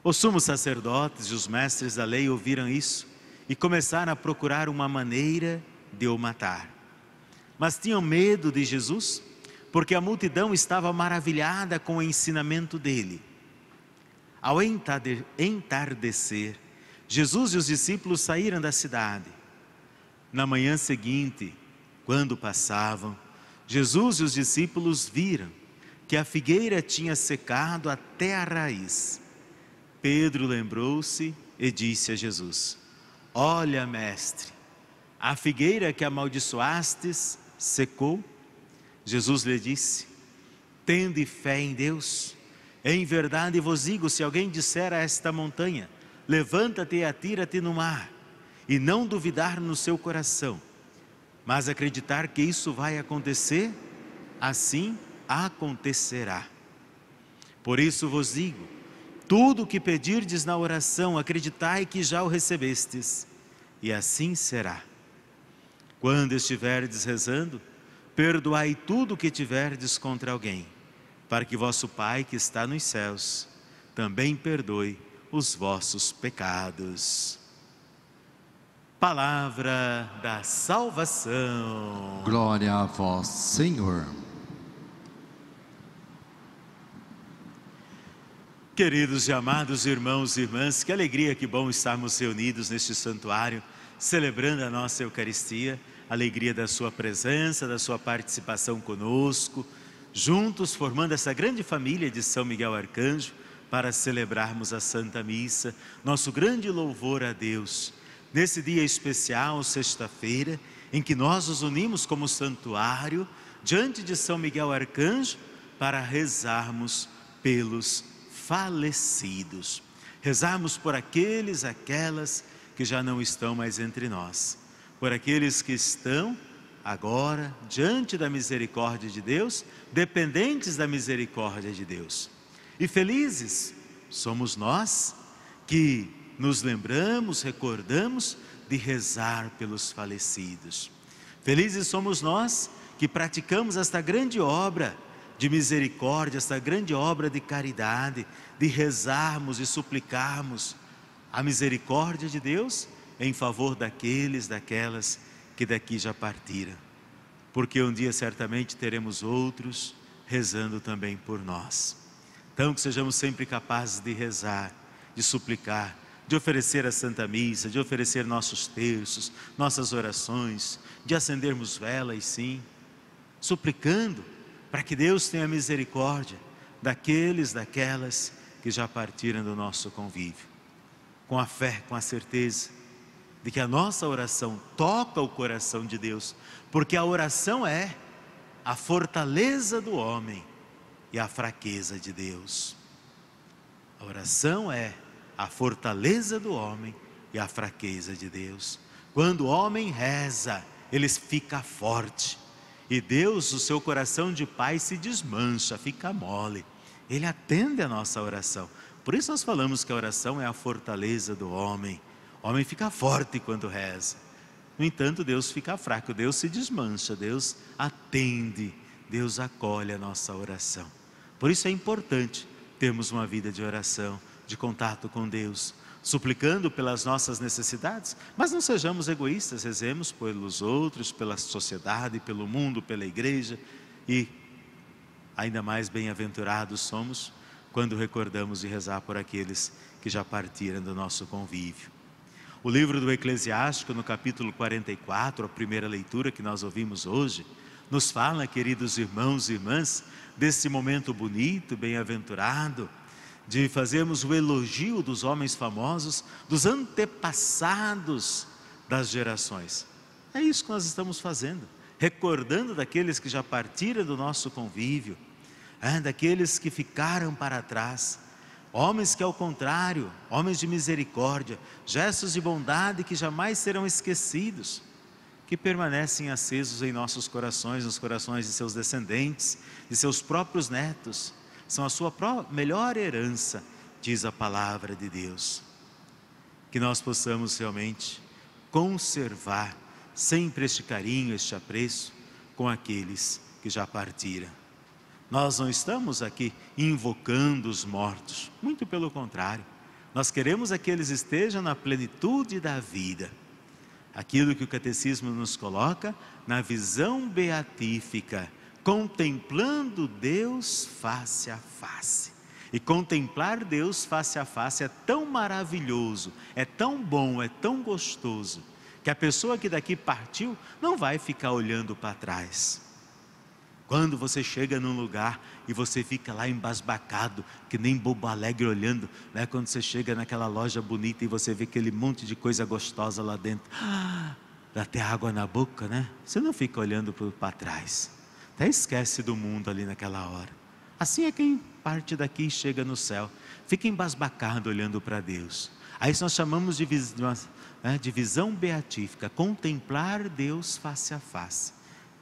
Os sumos sacerdotes e os mestres da lei ouviram isso e começaram a procurar uma maneira de o matar. Mas tinham medo de Jesus, porque a multidão estava maravilhada com o ensinamento dele. Ao entarde- entardecer, Jesus e os discípulos saíram da cidade. Na manhã seguinte, quando passavam, Jesus e os discípulos viram que a figueira tinha secado até a raiz. Pedro lembrou-se e disse a Jesus: Olha, mestre, a figueira que amaldiçoastes secou. Jesus lhe disse: Tende fé em Deus. Em verdade vos digo: se alguém disser a esta montanha, levanta-te e atira-te no mar, e não duvidar no seu coração, mas acreditar que isso vai acontecer, assim acontecerá. Por isso vos digo: tudo o que pedirdes na oração, acreditai que já o recebestes, e assim será. Quando estiverdes rezando, perdoai tudo o que tiverdes contra alguém, para que vosso Pai que está nos céus também perdoe os vossos pecados. Palavra da salvação. Glória a vós, Senhor. Queridos e amados irmãos e irmãs, que alegria, que bom estarmos reunidos neste santuário, celebrando a nossa Eucaristia, alegria da Sua presença, da Sua participação conosco, juntos formando essa grande família de São Miguel Arcanjo para celebrarmos a Santa Missa, nosso grande louvor a Deus nesse dia especial, sexta-feira, em que nós nos unimos como santuário diante de São Miguel Arcanjo para rezarmos pelos falecidos. Rezarmos por aqueles, aquelas que já não estão mais entre nós, por aqueles que estão agora diante da misericórdia de Deus, dependentes da misericórdia de Deus. E felizes somos nós que nos lembramos, recordamos de rezar pelos falecidos. Felizes somos nós que praticamos esta grande obra de misericórdia, esta grande obra de caridade, de rezarmos e suplicarmos a misericórdia de Deus em favor daqueles, daquelas que daqui já partiram. Porque um dia certamente teremos outros rezando também por nós. Então que sejamos sempre capazes de rezar, de suplicar, de oferecer a Santa Missa, de oferecer nossos terços, nossas orações, de acendermos velas, sim, suplicando para que Deus tenha misericórdia daqueles, daquelas que já partiram do nosso convívio. Com a fé, com a certeza de que a nossa oração toca o coração de Deus, porque a oração é a fortaleza do homem e a fraqueza de Deus. A oração é a fortaleza do homem e a fraqueza de Deus. Quando o homem reza, ele fica forte. E Deus, o seu coração de pai se desmancha, fica mole. Ele atende a nossa oração. Por isso nós falamos que a oração é a fortaleza do homem. O homem fica forte quando reza. No entanto, Deus fica fraco, Deus se desmancha, Deus atende, Deus acolhe a nossa oração. Por isso é importante termos uma vida de oração, de contato com Deus, suplicando pelas nossas necessidades, mas não sejamos egoístas, rezemos pelos outros, pela sociedade, pelo mundo, pela igreja e ainda mais bem-aventurados somos quando recordamos de rezar por aqueles que já partiram do nosso convívio. O livro do Eclesiástico, no capítulo 44, a primeira leitura que nós ouvimos hoje, nos fala, queridos irmãos e irmãs, desse momento bonito, bem-aventurado, de fazermos o elogio dos homens famosos, dos antepassados das gerações. É isso que nós estamos fazendo, recordando daqueles que já partiram do nosso convívio, é, daqueles que ficaram para trás, homens que, ao contrário, homens de misericórdia, gestos de bondade que jamais serão esquecidos, que permanecem acesos em nossos corações, nos corações de seus descendentes, de seus próprios netos são a sua melhor herança, diz a palavra de Deus. Que nós possamos realmente conservar sempre este carinho, este apreço com aqueles que já partiram. Nós não estamos aqui invocando os mortos, muito pelo contrário. Nós queremos é que eles estejam na plenitude da vida. Aquilo que o catecismo nos coloca na visão beatífica contemplando Deus face a face. E contemplar Deus face a face é tão maravilhoso, é tão bom, é tão gostoso, que a pessoa que daqui partiu não vai ficar olhando para trás. Quando você chega num lugar e você fica lá embasbacado, que nem bobo alegre olhando, né? quando você chega naquela loja bonita e você vê aquele monte de coisa gostosa lá dentro, dá até água na boca, né? Você não fica olhando para trás até esquece do mundo ali naquela hora. Assim é quem parte daqui e chega no céu, fica embasbacado olhando para Deus. Aí nós chamamos de, né, de visão beatífica, contemplar Deus face a face.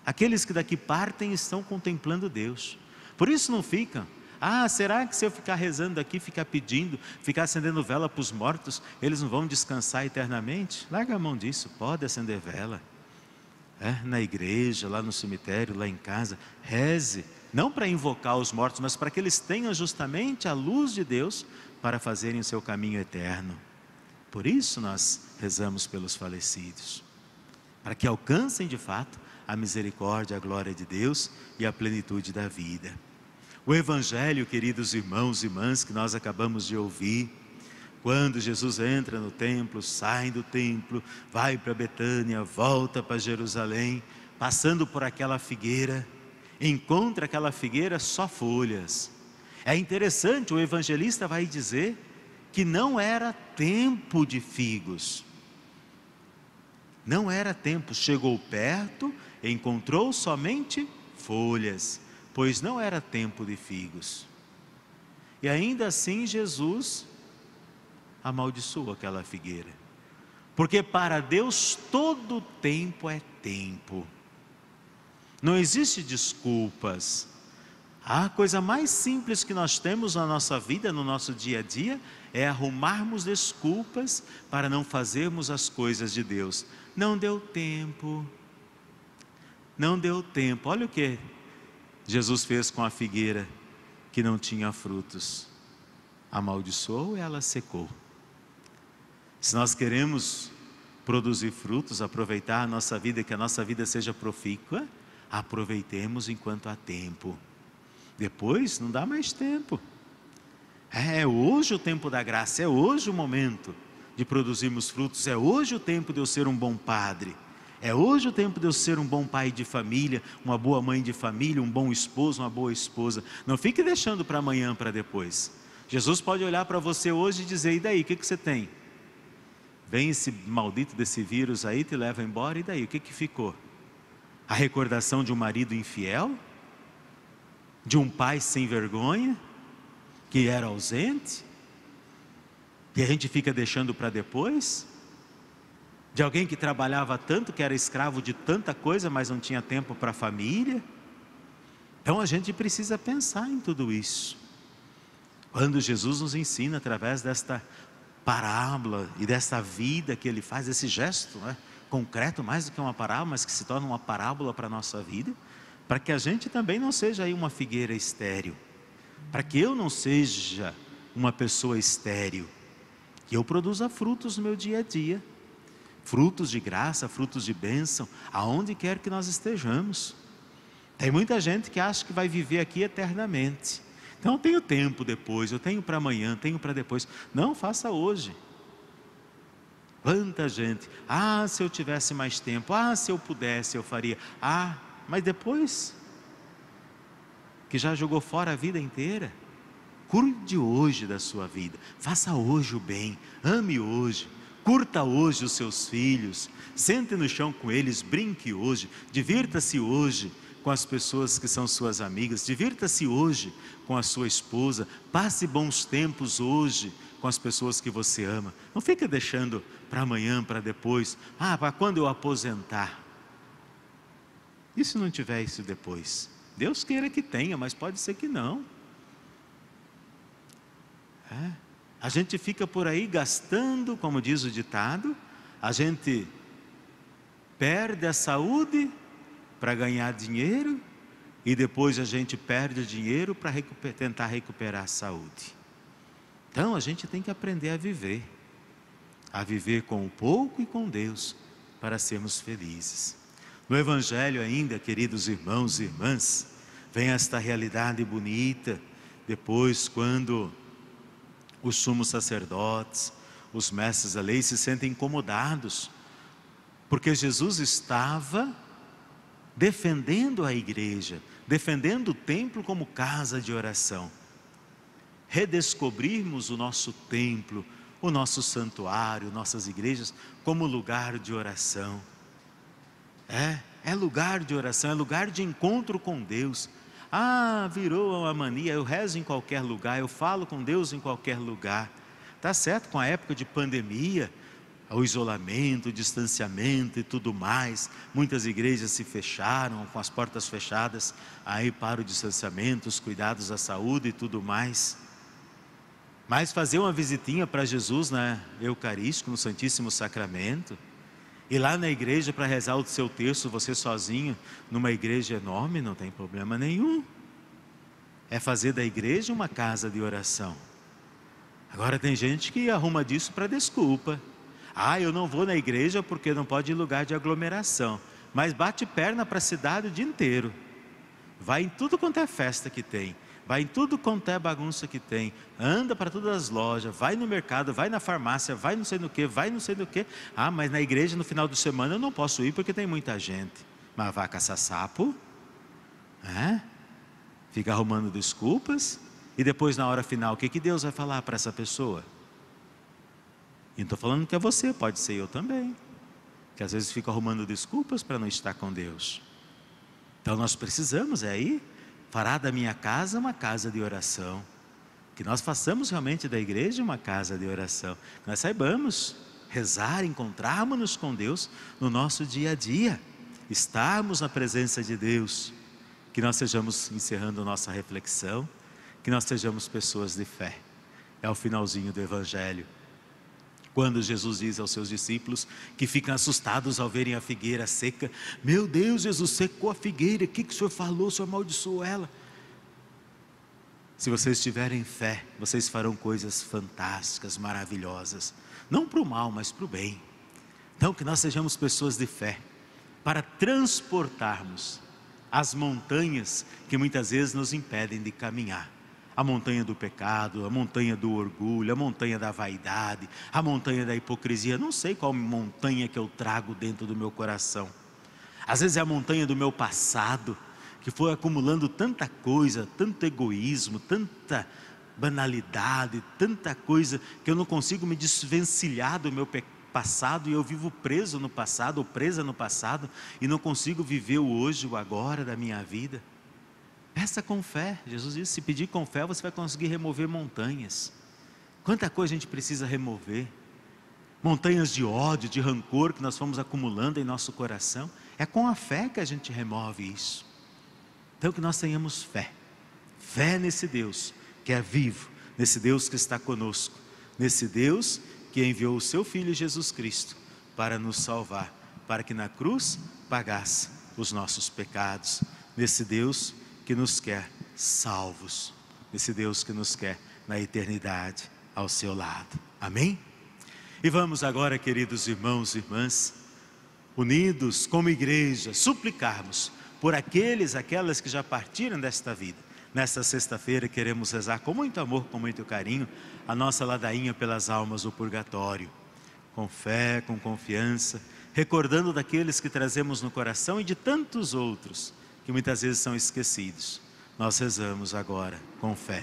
Aqueles que daqui partem estão contemplando Deus. Por isso não ficam. Ah, será que se eu ficar rezando aqui, ficar pedindo, ficar acendendo vela para os mortos, eles não vão descansar eternamente? Larga a mão disso, pode acender vela é, na igreja, lá no cemitério, lá em casa, reze, não para invocar os mortos, mas para que eles tenham justamente a luz de Deus para fazerem o seu caminho eterno. Por isso nós rezamos pelos falecidos, para que alcancem de fato a misericórdia, a glória de Deus e a plenitude da vida. O Evangelho, queridos irmãos e irmãs, que nós acabamos de ouvir, quando Jesus entra no templo, sai do templo, vai para Betânia, volta para Jerusalém, passando por aquela figueira, encontra aquela figueira só folhas. É interessante, o evangelista vai dizer que não era tempo de figos. Não era tempo, chegou perto, encontrou somente folhas, pois não era tempo de figos. E ainda assim Jesus amaldiçoou aquela figueira. Porque para Deus todo tempo é tempo. Não existe desculpas. A coisa mais simples que nós temos na nossa vida, no nosso dia a dia, é arrumarmos desculpas para não fazermos as coisas de Deus. Não deu tempo. Não deu tempo. Olha o que Jesus fez com a figueira que não tinha frutos. Amaldiçoou e ela secou. Se nós queremos produzir frutos, aproveitar a nossa vida, que a nossa vida seja profícua, aproveitemos enquanto há tempo. Depois não dá mais tempo. É hoje o tempo da graça, é hoje o momento de produzirmos frutos, é hoje o tempo de eu ser um bom padre. É hoje o tempo de eu ser um bom pai de família, uma boa mãe de família, um bom esposo, uma boa esposa. Não fique deixando para amanhã, para depois. Jesus pode olhar para você hoje e dizer: e daí, o que, que você tem? Vem esse maldito desse vírus aí, te leva embora, e daí, o que, que ficou? A recordação de um marido infiel? De um pai sem vergonha? Que era ausente? Que a gente fica deixando para depois? De alguém que trabalhava tanto, que era escravo de tanta coisa, mas não tinha tempo para a família? Então a gente precisa pensar em tudo isso. Quando Jesus nos ensina através desta parábola e dessa vida que ele faz, esse gesto, né? concreto, mais do que uma parábola, mas que se torna uma parábola para a nossa vida, para que a gente também não seja aí uma figueira estéril, para que eu não seja uma pessoa estéril, que eu produza frutos no meu dia a dia, frutos de graça, frutos de bênção, aonde quer que nós estejamos. Tem muita gente que acha que vai viver aqui eternamente. Então eu tenho tempo depois, eu tenho para amanhã, tenho para depois. Não, faça hoje. Quanta gente, ah, se eu tivesse mais tempo, ah, se eu pudesse, eu faria. Ah, mas depois que já jogou fora a vida inteira, cuide hoje da sua vida, faça hoje o bem, ame hoje, curta hoje os seus filhos, sente no chão com eles, brinque hoje, divirta-se hoje com as pessoas que são suas amigas, divirta-se hoje com a sua esposa, passe bons tempos hoje com as pessoas que você ama. Não fica deixando para amanhã, para depois. Ah, para quando eu aposentar. E se não tiver isso depois? Deus queira que tenha, mas pode ser que não. É. A gente fica por aí gastando, como diz o ditado, a gente perde a saúde para ganhar dinheiro e depois a gente perde o dinheiro para recuper, tentar recuperar a saúde. Então a gente tem que aprender a viver, a viver com o pouco e com Deus, para sermos felizes. No Evangelho, ainda, queridos irmãos e irmãs, vem esta realidade bonita, depois, quando os sumos sacerdotes, os mestres da lei se sentem incomodados, porque Jesus estava defendendo a igreja, defendendo o templo como casa de oração redescobrirmos o nosso templo, o nosso santuário, nossas igrejas como lugar de oração. É, é lugar de oração, é lugar de encontro com Deus. Ah, virou uma mania, eu rezo em qualquer lugar, eu falo com Deus em qualquer lugar. Tá certo, com a época de pandemia, o isolamento, o distanciamento e tudo mais. Muitas igrejas se fecharam, com as portas fechadas, aí para o distanciamento, os cuidados da saúde e tudo mais. Mas fazer uma visitinha para Jesus na Eucarístico, no Santíssimo Sacramento, e lá na igreja para rezar o seu terço, você sozinho, numa igreja enorme, não tem problema nenhum. É fazer da igreja uma casa de oração. Agora tem gente que arruma disso para desculpa. Ah, eu não vou na igreja porque não pode ir lugar de aglomeração. Mas bate perna para a cidade o dia inteiro. Vai em tudo quanto é festa que tem. Vai em tudo quanto é bagunça que tem. Anda para todas as lojas. Vai no mercado, vai na farmácia, vai não sei no que, vai não sei no que. Ah, mas na igreja no final de semana eu não posso ir porque tem muita gente. Mas vai caçar sapo? É? Fica arrumando desculpas? E depois, na hora final, o que, que Deus vai falar para essa pessoa? E não estou falando que é você, pode ser eu também. Que às vezes fica arrumando desculpas para não estar com Deus. Então nós precisamos é aí, fará da minha casa uma casa de oração. Que nós façamos realmente da igreja uma casa de oração. Que nós saibamos rezar, encontrarmos-nos com Deus no nosso dia a dia. Estarmos na presença de Deus. Que nós sejamos encerrando nossa reflexão que nós sejamos pessoas de fé. É o finalzinho do Evangelho. Quando Jesus diz aos seus discípulos que ficam assustados ao verem a figueira seca: Meu Deus, Jesus secou a figueira, o que, que o Senhor falou? O Senhor amaldiçoou ela. Se vocês tiverem fé, vocês farão coisas fantásticas, maravilhosas, não para o mal, mas para o bem. Então, que nós sejamos pessoas de fé, para transportarmos as montanhas que muitas vezes nos impedem de caminhar a montanha do pecado, a montanha do orgulho, a montanha da vaidade, a montanha da hipocrisia. Não sei qual montanha que eu trago dentro do meu coração. Às vezes é a montanha do meu passado, que foi acumulando tanta coisa, tanto egoísmo, tanta banalidade, tanta coisa que eu não consigo me desvencilhar do meu passado e eu vivo preso no passado ou presa no passado e não consigo viver o hoje, o agora da minha vida. Peça com fé. Jesus disse: se pedir com fé, você vai conseguir remover montanhas. Quanta coisa a gente precisa remover. Montanhas de ódio, de rancor que nós fomos acumulando em nosso coração. É com a fé que a gente remove isso. Então que nós tenhamos fé. Fé nesse Deus que é vivo, nesse Deus que está conosco, nesse Deus que enviou o seu Filho Jesus Cristo para nos salvar, para que na cruz pagasse os nossos pecados. Nesse Deus que nos quer salvos, esse Deus que nos quer na eternidade ao seu lado. Amém? E vamos agora, queridos irmãos e irmãs, unidos como igreja, suplicarmos por aqueles, aquelas que já partiram desta vida. Nesta sexta-feira queremos rezar com muito amor, com muito carinho, a nossa ladainha pelas almas do purgatório, com fé, com confiança, recordando daqueles que trazemos no coração e de tantos outros que muitas vezes são esquecidos. Nós rezamos agora com fé.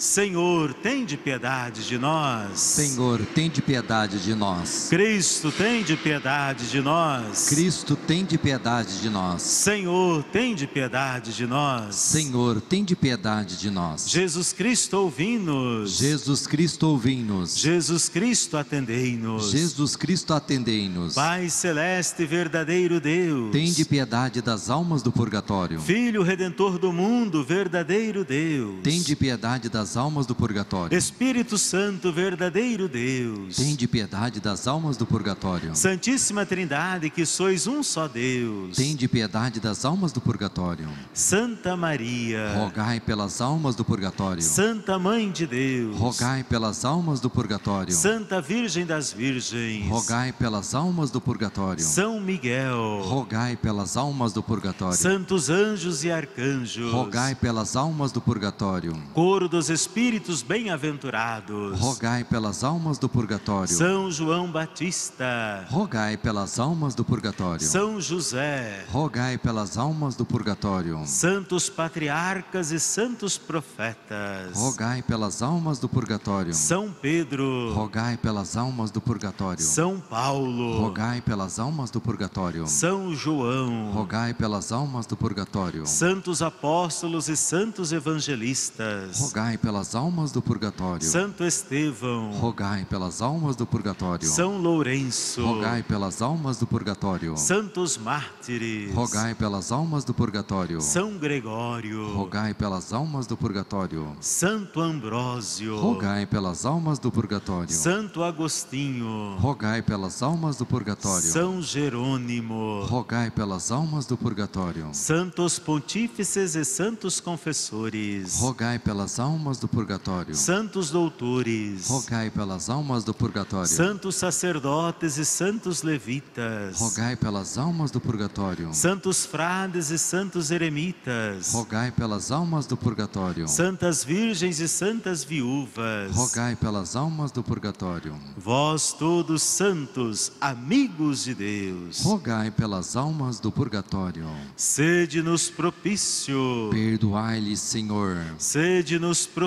Senhor, tem de piedade de nós. Senhor, tem de piedade de nós. Cristo, tem de piedade de nós. Cristo, tem de piedade de nós. Senhor, tem de piedade de nós. Senhor, tem de piedade de nós. Jesus Cristo, ouvi-nos. Jesus Cristo, ouvi-nos. Jesus Cristo, atendei-nos. Jesus Cristo, atendei-nos. Pai celeste, verdadeiro Deus. Tem de piedade das almas do purgatório. Filho redentor do mundo, verdadeiro Deus. Tem de piedade das almas do purgatório. Espírito Santo, verdadeiro Deus. Tem de piedade das almas do purgatório. Santíssima Trindade, que sois um só Deus. Tem de piedade das almas do purgatório. Santa Maria, rogai pelas almas do purgatório. Santa Mãe de Deus, rogai pelas almas do purgatório. Santa Virgem das Virgens, rogai pelas almas do purgatório. São Miguel, rogai pelas almas do purgatório. Santos anjos e arcanjos, rogai pelas almas do purgatório. Coro dos espíritos bem-aventurados, rogai pelas almas do purgatório. São João Batista, rogai pelas almas do purgatório. São José, rogai pelas almas do purgatório. Santos patriarcas e santos profetas, rogai pelas almas do purgatório. São Pedro, rogai pelas almas do purgatório. São Paulo, rogai pelas almas do purgatório. São João, rogai pelas almas do purgatório. Santos apóstolos e santos evangelistas, rogai pelas almas do purgatório. Santo Estevão, rogai pelas almas do purgatório. São Lourenço, rogai pelas almas do purgatório. Santos mártires, rogai pelas almas do purgatório. São Gregório, rogai pelas almas do purgatório. Santo Ambrósio, rogai pelas almas do purgatório. Santo Agostinho, rogai pelas almas do purgatório. São Jerônimo, rogai pelas almas do purgatório. Santos pontífices e santos confessores, rogai pelas almas almas do purgatório. santos doutores, Rogai pelas almas do purgatório. santos sacerdotes e santos levitas, Rogai pelas almas do purgatório. santos frades e santos eremitas, Rogai pelas almas do purgatório. santas virgens e santas viúvas, Rogai pelas almas do purgatório. vós todos santos, amigos de Deus, Rogai pelas almas do purgatório. sede-nos propício, Perdoai-lhes, Senhor. sede-nos propício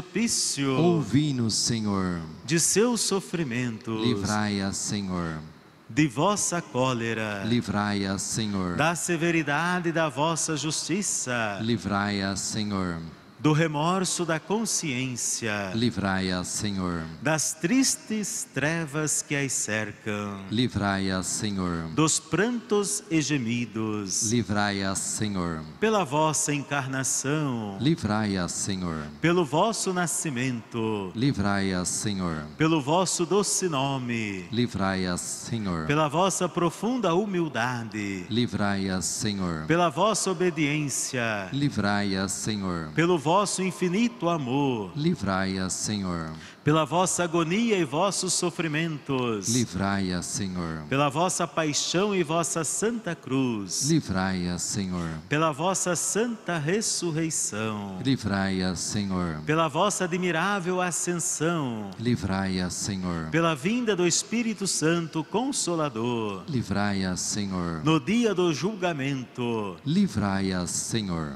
Ouvi-nos, Senhor. de seus sofrimentos, Livrai-as, Senhor. de vossa cólera, Livrai-as, Senhor. da severidade da vossa justiça, Livrai-as, Senhor. Do remorso da consciência, Livrai-as, Senhor. das tristes trevas que as cercam, Livrai-as, Senhor. dos prantos e gemidos, Livrai-as, Senhor. pela vossa encarnação, Livrai-as, Senhor. pelo vosso nascimento, Livrai-as, Senhor. pelo vosso doce nome, Livrai-as, Senhor. pela vossa profunda humildade, Livrai-as, Senhor. pela vossa obediência, Livrai-as, Senhor. pelo vosso infinito amor, Livrai-as, Senhor. pela vossa agonia e vossos sofrimentos, Livrai-as, Senhor. pela vossa paixão e vossa santa cruz, Livrai-as, Senhor. pela vossa santa ressurreição, Livrai-as, Senhor. pela vossa admirável ascensão, Livrai-as, Senhor. pela vinda do Espírito Santo Consolador, Livrai-as, Senhor. no dia do julgamento, Livrai-as, Senhor.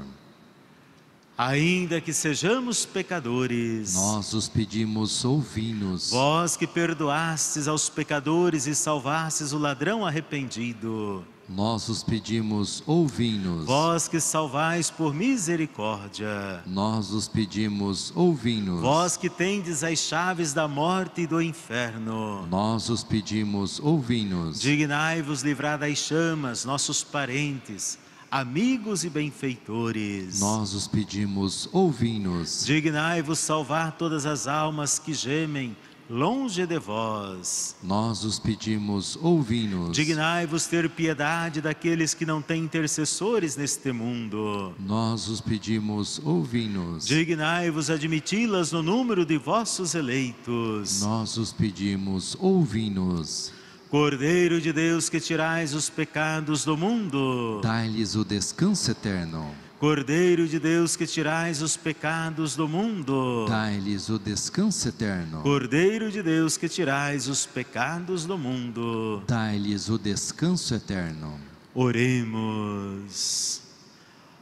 Ainda que sejamos pecadores, Nós os pedimos, ouvi-nos. vós que perdoastes aos pecadores e salvastes o ladrão arrependido, Nós os pedimos, ouvi-nos. vós que salvais por misericórdia, Nós os pedimos, ouvi-nos. vós que tendes as chaves da morte e do inferno, Nós os pedimos, ouvi-nos. dignai-vos livrar das chamas nossos parentes, amigos e benfeitores. Nós os pedimos, ouvi-nos. Dignai-vos salvar todas as almas que gemem longe de vós. Nós os pedimos, ouvi-nos. Dignai-vos ter piedade daqueles que não têm intercessores neste mundo. Nós os pedimos, ouvi-nos. Dignai-vos admiti-las no número de vossos eleitos. Nós os pedimos, ouvi-nos. Cordeiro de Deus que tirais os pecados do mundo. Dai-lhes o descanso eterno. Cordeiro de Deus que tirais os pecados do mundo. Dai-lhes o descanso eterno. Cordeiro de Deus que tirais os pecados do mundo. Dai-lhes o descanso eterno. Oremos.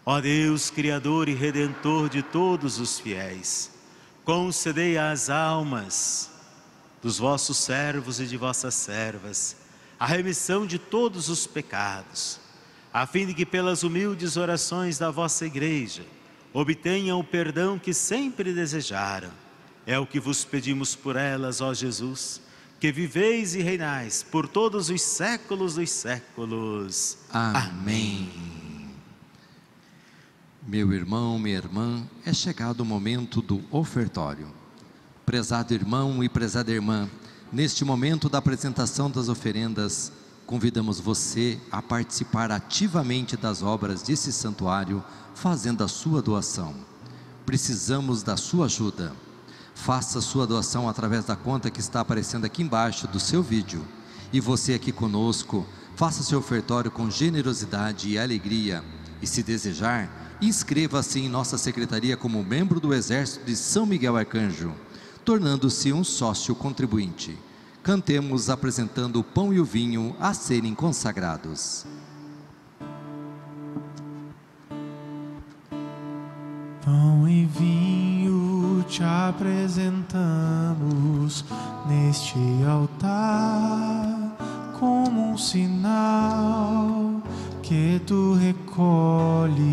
Ó Deus, Criador e Redentor de todos os fiéis, concedei às almas dos vossos servos e de vossas servas a remissão de todos os pecados, a fim de que pelas humildes orações da vossa igreja obtenham o perdão que sempre desejaram. É o que vos pedimos por elas, ó Jesus, que viveis e reinais por todos os séculos dos séculos. Amém. Meu irmão, minha irmã, é chegado o momento do ofertório. Prezado irmão e prezada irmã, neste momento da apresentação das oferendas, convidamos você a participar ativamente das obras desse santuário, fazendo a sua doação. Precisamos da sua ajuda. Faça sua doação através da conta que está aparecendo aqui embaixo do seu vídeo. E você aqui conosco, faça seu ofertório com generosidade e alegria. E se desejar, inscreva-se em nossa secretaria como membro do Exército de São Miguel Arcanjo, tornando-se um sócio contribuinte. Cantemos apresentando o pão e o vinho a serem consagrados. Pão e vinho te apresentamos neste altar como um sinal que tu recolhes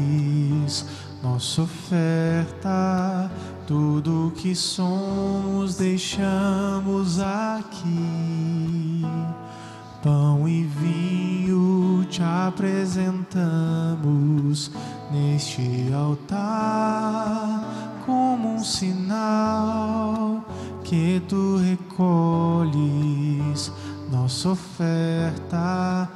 nossa oferta, tudo que somos deixamos aqui. Pão e vinho te apresentamos neste altar como um sinal que tu recolhes nossa oferta,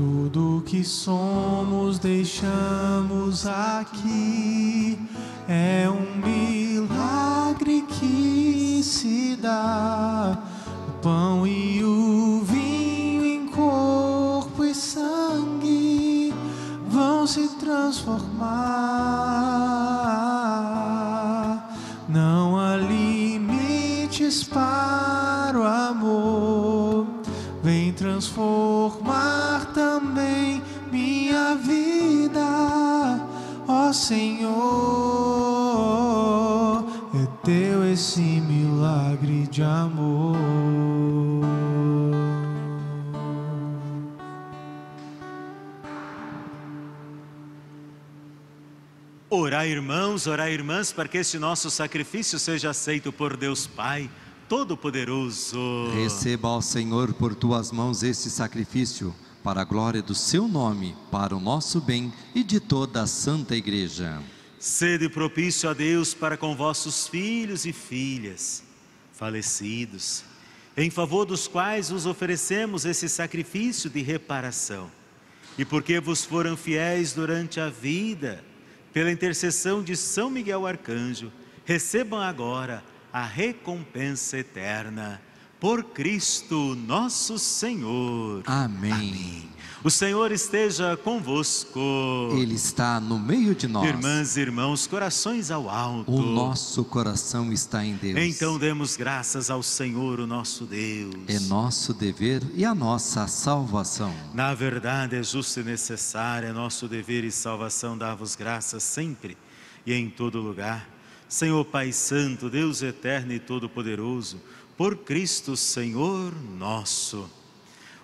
Tudo que somos deixamos aqui é um milagre que se dá. O pão e o vinho em corpo e sangue vão se transformar. Não há limites para o amor. Vem transformar também minha vida, ó Senhor. É teu esse milagre de amor. Orar, irmãos, orar, irmãs, para que este nosso sacrifício seja aceito por Deus Pai Todo-Poderoso. Receba, ó Senhor, por tuas mãos este sacrifício, para a glória do seu nome, para o nosso bem e de toda a Santa Igreja. Sede propício a Deus para com vossos filhos e filhas, falecidos, em favor dos quais vos oferecemos esse sacrifício de reparação. E porque vos foram fiéis durante a vida, pela intercessão de São Miguel Arcanjo, recebam agora a recompensa eterna. Por Cristo nosso Senhor. Amém. O Senhor esteja convosco. Ele está no meio de nós. Irmãs e irmãos, corações ao alto. O nosso coração está em Deus. Então demos graças ao Senhor, o nosso Deus. É nosso dever e a nossa salvação. Na verdade, é justo e necessário, é nosso dever e salvação dar-vos graças sempre e em todo lugar. Senhor Pai Santo, Deus eterno e todo-poderoso, por Cristo Senhor nosso.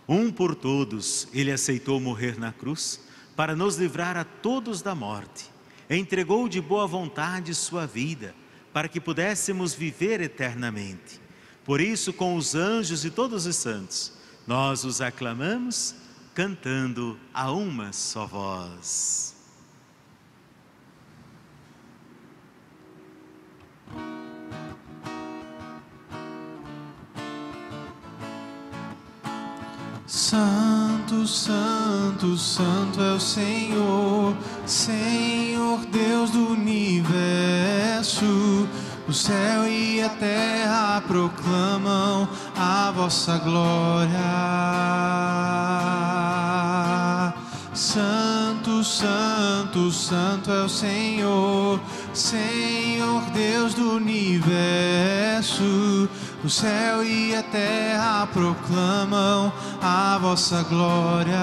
Um por todos, ele aceitou morrer na cruz para nos livrar a todos da morte. Entregou de boa vontade sua vida para que pudéssemos viver eternamente. Por isso, com os anjos e todos os santos, nós os aclamamos cantando a uma só voz. Santo, Santo, Santo é o Senhor, Senhor Deus do universo. O céu e a terra proclamam a vossa glória. Santo, Santo, Santo é o Senhor, Senhor Deus do universo. O céu e a terra proclamam a vossa glória.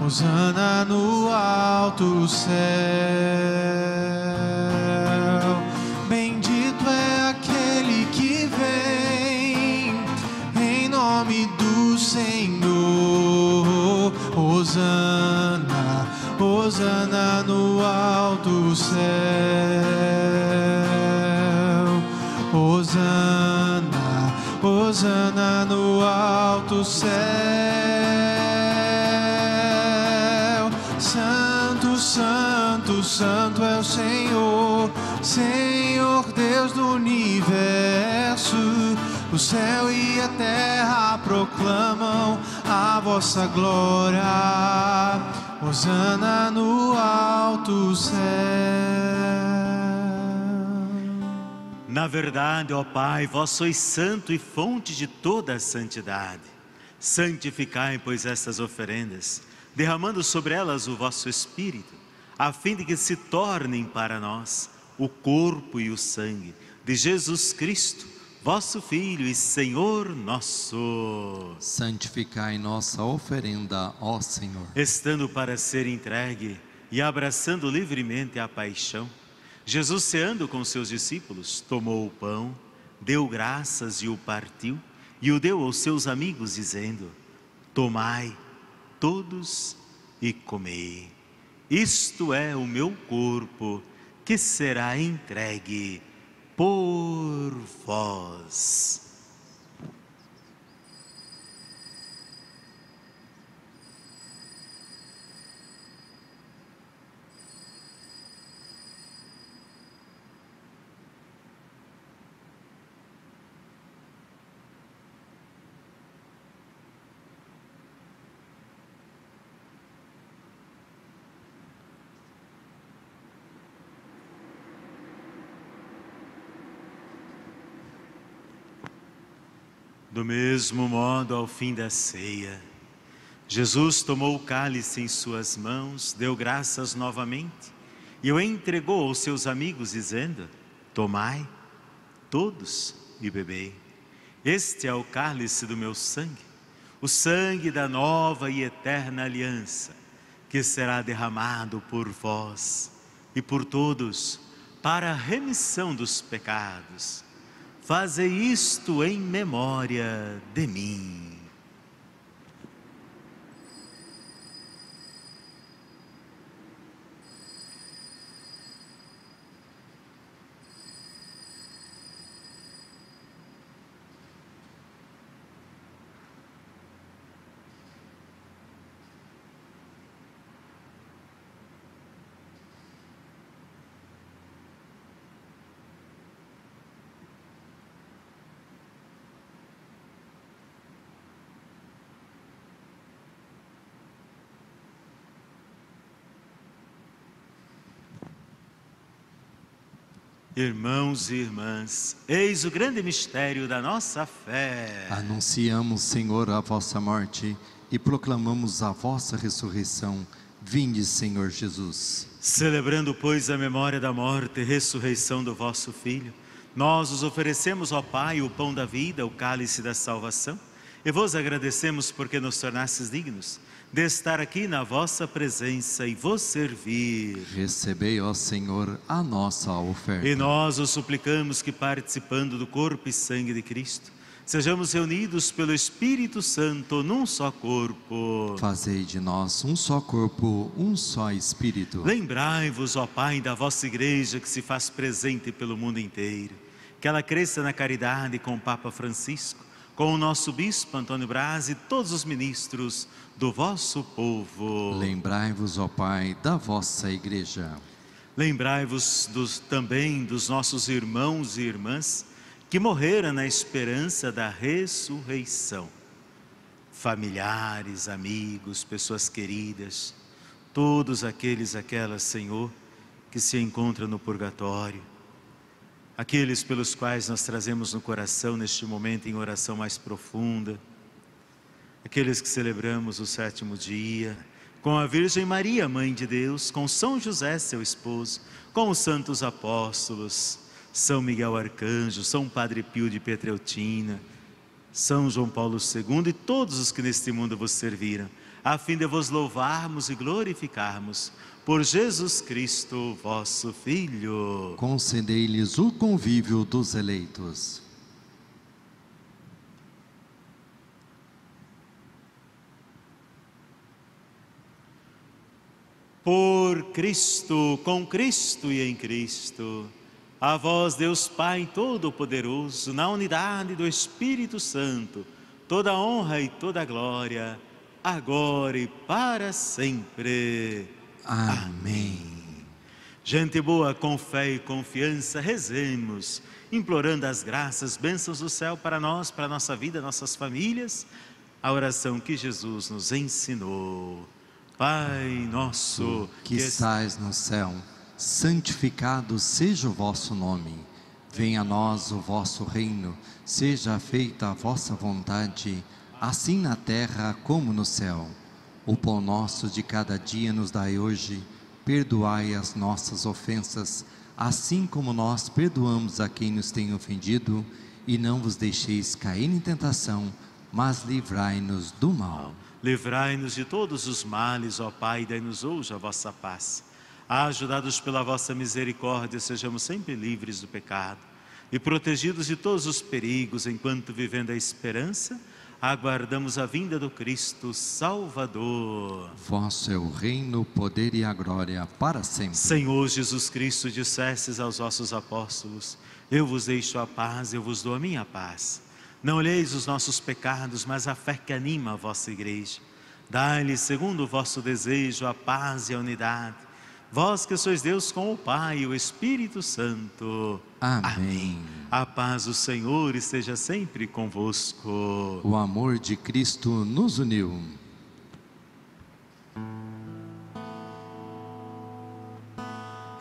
Hosana no alto céu. Bendito é aquele que vem em nome do Senhor. Hosana, Hosana no alto céu. Hosana no alto céu. Santo, Santo, Santo é o Senhor, Senhor Deus do universo. O céu e a terra proclamam a vossa glória. Hosana no alto céu. Na verdade, ó Pai, vós sois santo e fonte de toda a santidade. Santificai, pois, estas oferendas, derramando sobre elas o vosso Espírito, a fim de que se tornem para nós o corpo e o sangue de Jesus Cristo, vosso Filho e Senhor nosso. Santificai nossa oferenda, ó Senhor. Estando para ser entregue e abraçando livremente a paixão, Jesus, ceando com seus discípulos, tomou o pão, deu graças e o partiu, e o deu aos seus amigos, dizendo: Tomai todos e comei. Isto é o meu corpo, que será entregue por vós. Do mesmo modo, ao fim da ceia, Jesus tomou o cálice em suas mãos, deu graças novamente e o entregou aos seus amigos, dizendo: Tomai todos e bebei. Este é o cálice do meu sangue, o sangue da nova e eterna aliança, que será derramado por vós e por todos para a remissão dos pecados. Fazei isto em memória de mim. Irmãos e irmãs, eis o grande mistério da nossa fé. Anunciamos, Senhor, a vossa morte e proclamamos a vossa ressurreição. Vinde, Senhor Jesus. Celebrando, pois, a memória da morte e ressurreição do vosso Filho, nós os oferecemos, ao Pai, o pão da vida, o cálice da salvação, e vos agradecemos porque nos tornastes dignos de estar aqui na vossa presença e vos servir. Recebei, ó Senhor, a nossa oferta. E nós os suplicamos que, participando do corpo e sangue de Cristo, sejamos reunidos pelo Espírito Santo num só corpo. Fazei de nós um só corpo, um só Espírito. Lembrai-vos, ó Pai, da vossa igreja que se faz presente pelo mundo inteiro, que ela cresça na caridade com o Papa Francisco, com o nosso Bispo Antônio Braz e todos os ministros do vosso povo. Lembrai-vos, ó Pai, da vossa igreja. Lembrai-vos dos, também dos nossos irmãos e irmãs que morreram na esperança da ressurreição. Familiares, amigos, pessoas queridas, todos aqueles, aquelas, Senhor, que se encontram no purgatório, aqueles pelos quais nós trazemos no coração neste momento em oração mais profunda. Aqueles que celebramos o sétimo dia, com a Virgem Maria, Mãe de Deus, com São José, seu esposo, com os santos apóstolos, São Miguel Arcanjo, São Padre Pio de Petreutina, São João Paulo II e todos os que neste mundo vos serviram, a fim de vos louvarmos e glorificarmos por Jesus Cristo, vosso Filho. Concedei-lhes o convívio dos eleitos. por Cristo, com Cristo e em Cristo. A vós, Deus Pai Todo-Poderoso, na unidade do Espírito Santo, toda honra e toda glória, agora e para sempre. Amém. Gente boa, com fé e confiança, rezemos, implorando as graças, bênçãos do céu para nós, para a nossa vida, nossas famílias, a oração que Jesus nos ensinou. Pai nosso que estais no céu, santificado seja o vosso nome. Venha a nós o vosso reino, seja feita a vossa vontade, assim na terra como no céu. O pão nosso de cada dia nos dai hoje, perdoai as nossas ofensas, assim como nós perdoamos a quem nos tem ofendido, e não vos deixeis cair em tentação, mas livrai-nos do mal. Livrai-nos de todos os males, ó Pai, dai-nos hoje a vossa paz. Ajudados pela vossa misericórdia, sejamos sempre livres do pecado e protegidos de todos os perigos, enquanto vivendo a esperança, aguardamos a vinda do Cristo Salvador. Vosso é o reino, o poder e a glória para sempre. Senhor Jesus Cristo, dissestes aos vossos apóstolos: Eu vos deixo a paz, eu vos dou a minha paz. Não olheis os nossos pecados, mas a fé que anima a vossa igreja. Dai-lhe, segundo o vosso desejo, a paz e a unidade. Vós que sois Deus com o Pai e o Espírito Santo. Amém. Amém. A paz do Senhor esteja sempre convosco. O amor de Cristo nos uniu.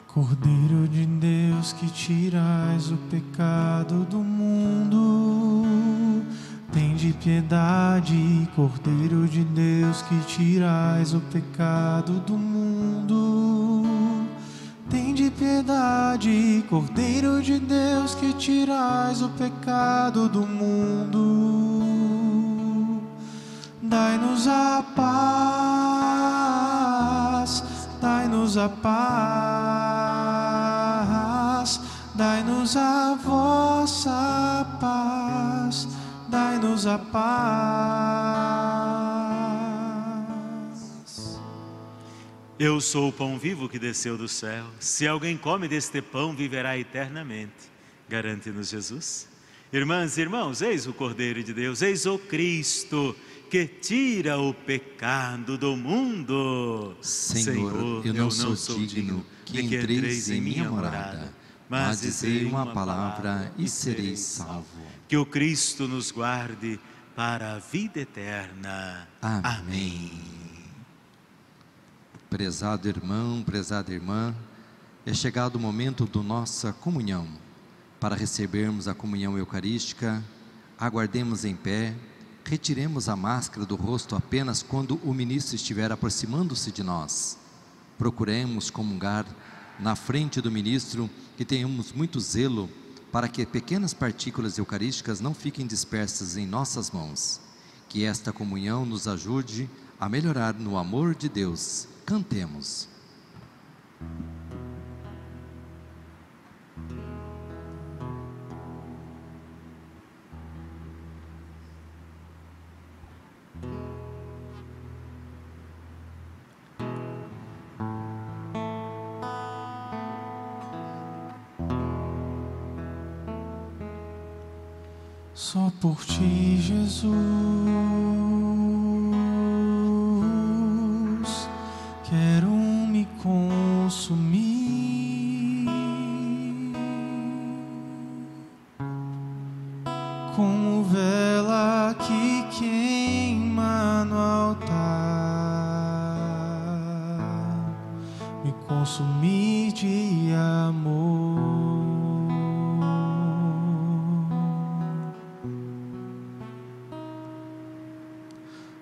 Cordeiro de Deus que tirais o pecado do mundo Tende piedade, Cordeiro de Deus, que tirais o pecado do mundo. Piedade, Cordeiro de Deus, que tirais o pecado do mundo. Dai-nos a paz, dai-nos a paz, dai-nos a vossa paz, dai-nos a paz. Eu sou o pão vivo que desceu do céu. Se alguém come deste pão, viverá eternamente. Garante-nos Jesus. Irmãs e irmãos, eis o Cordeiro de Deus, eis o Cristo que tira o pecado do mundo. Senhor, eu não sou digno que entreis em minha morada, mas dizei uma palavra e serei salvo. Que o Cristo nos guarde para a vida eterna. Amém. Prezado irmão, prezada irmã, é chegado o momento da nossa comunhão. Para recebermos a comunhão eucarística, aguardemos em pé, retiremos a máscara do rosto apenas quando o ministro estiver aproximando-se de nós. Procuremos comungar na frente do ministro e tenhamos muito zelo para que pequenas partículas eucarísticas não fiquem dispersas em nossas mãos. Que esta comunhão nos ajude a melhorar no amor de Deus. Cantemos. Só por ti, Jesus,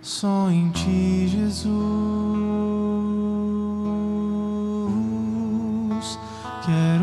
Só em ti, Jesus, quero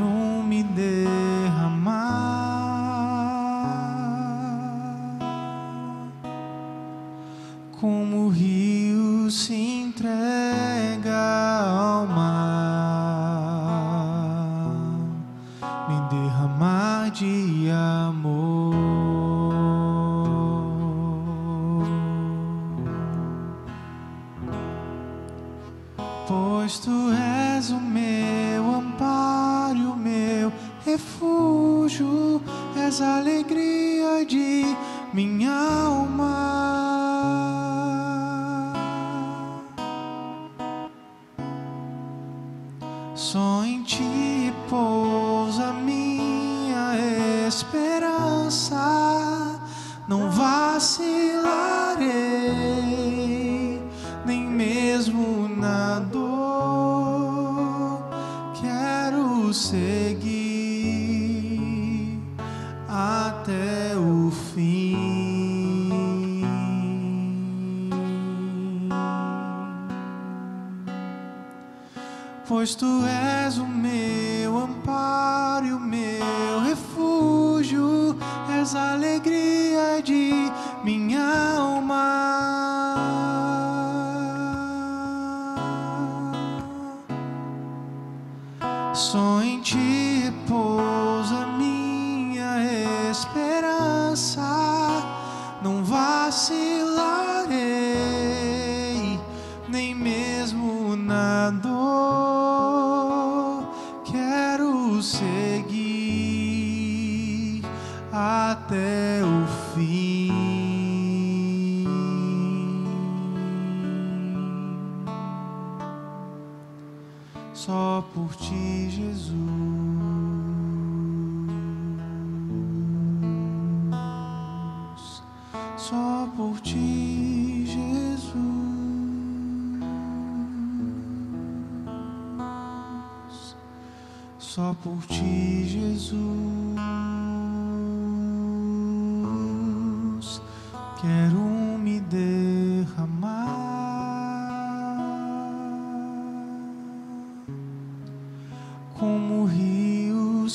como o rio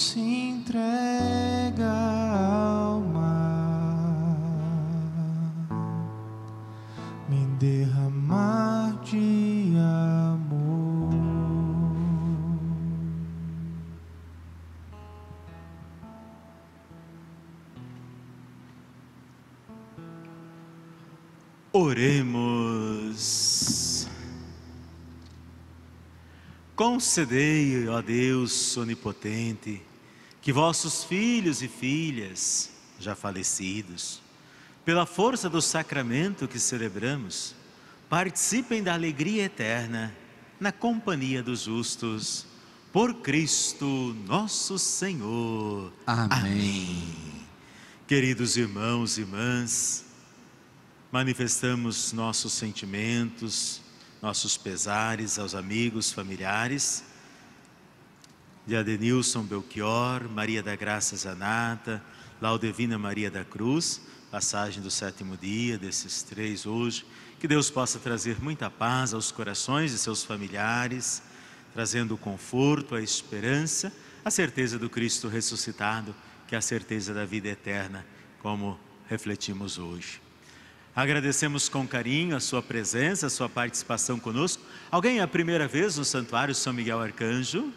Concedei, ó Deus onipotente, que vossos filhos e filhas, já falecidos, pela força do sacramento que celebramos, participem da alegria eterna na companhia dos justos, por Cristo nosso Senhor. Amém. Queridos irmãos e irmãs, manifestamos nossos sentimentos, nossos pesares aos amigos, familiares de Adenilson Belchior, Maria da Graça Zanata, Laudevina Maria da Cruz, passagem do sétimo dia desses três hoje. Que Deus possa trazer muita paz aos corações de seus familiares, trazendo o conforto, a esperança, a certeza do Cristo ressuscitado, que é a certeza da vida eterna, como refletimos hoje. Agradecemos com carinho a sua presença, a sua participação conosco. Alguém é a primeira vez no Santuário São Miguel Arcanjo?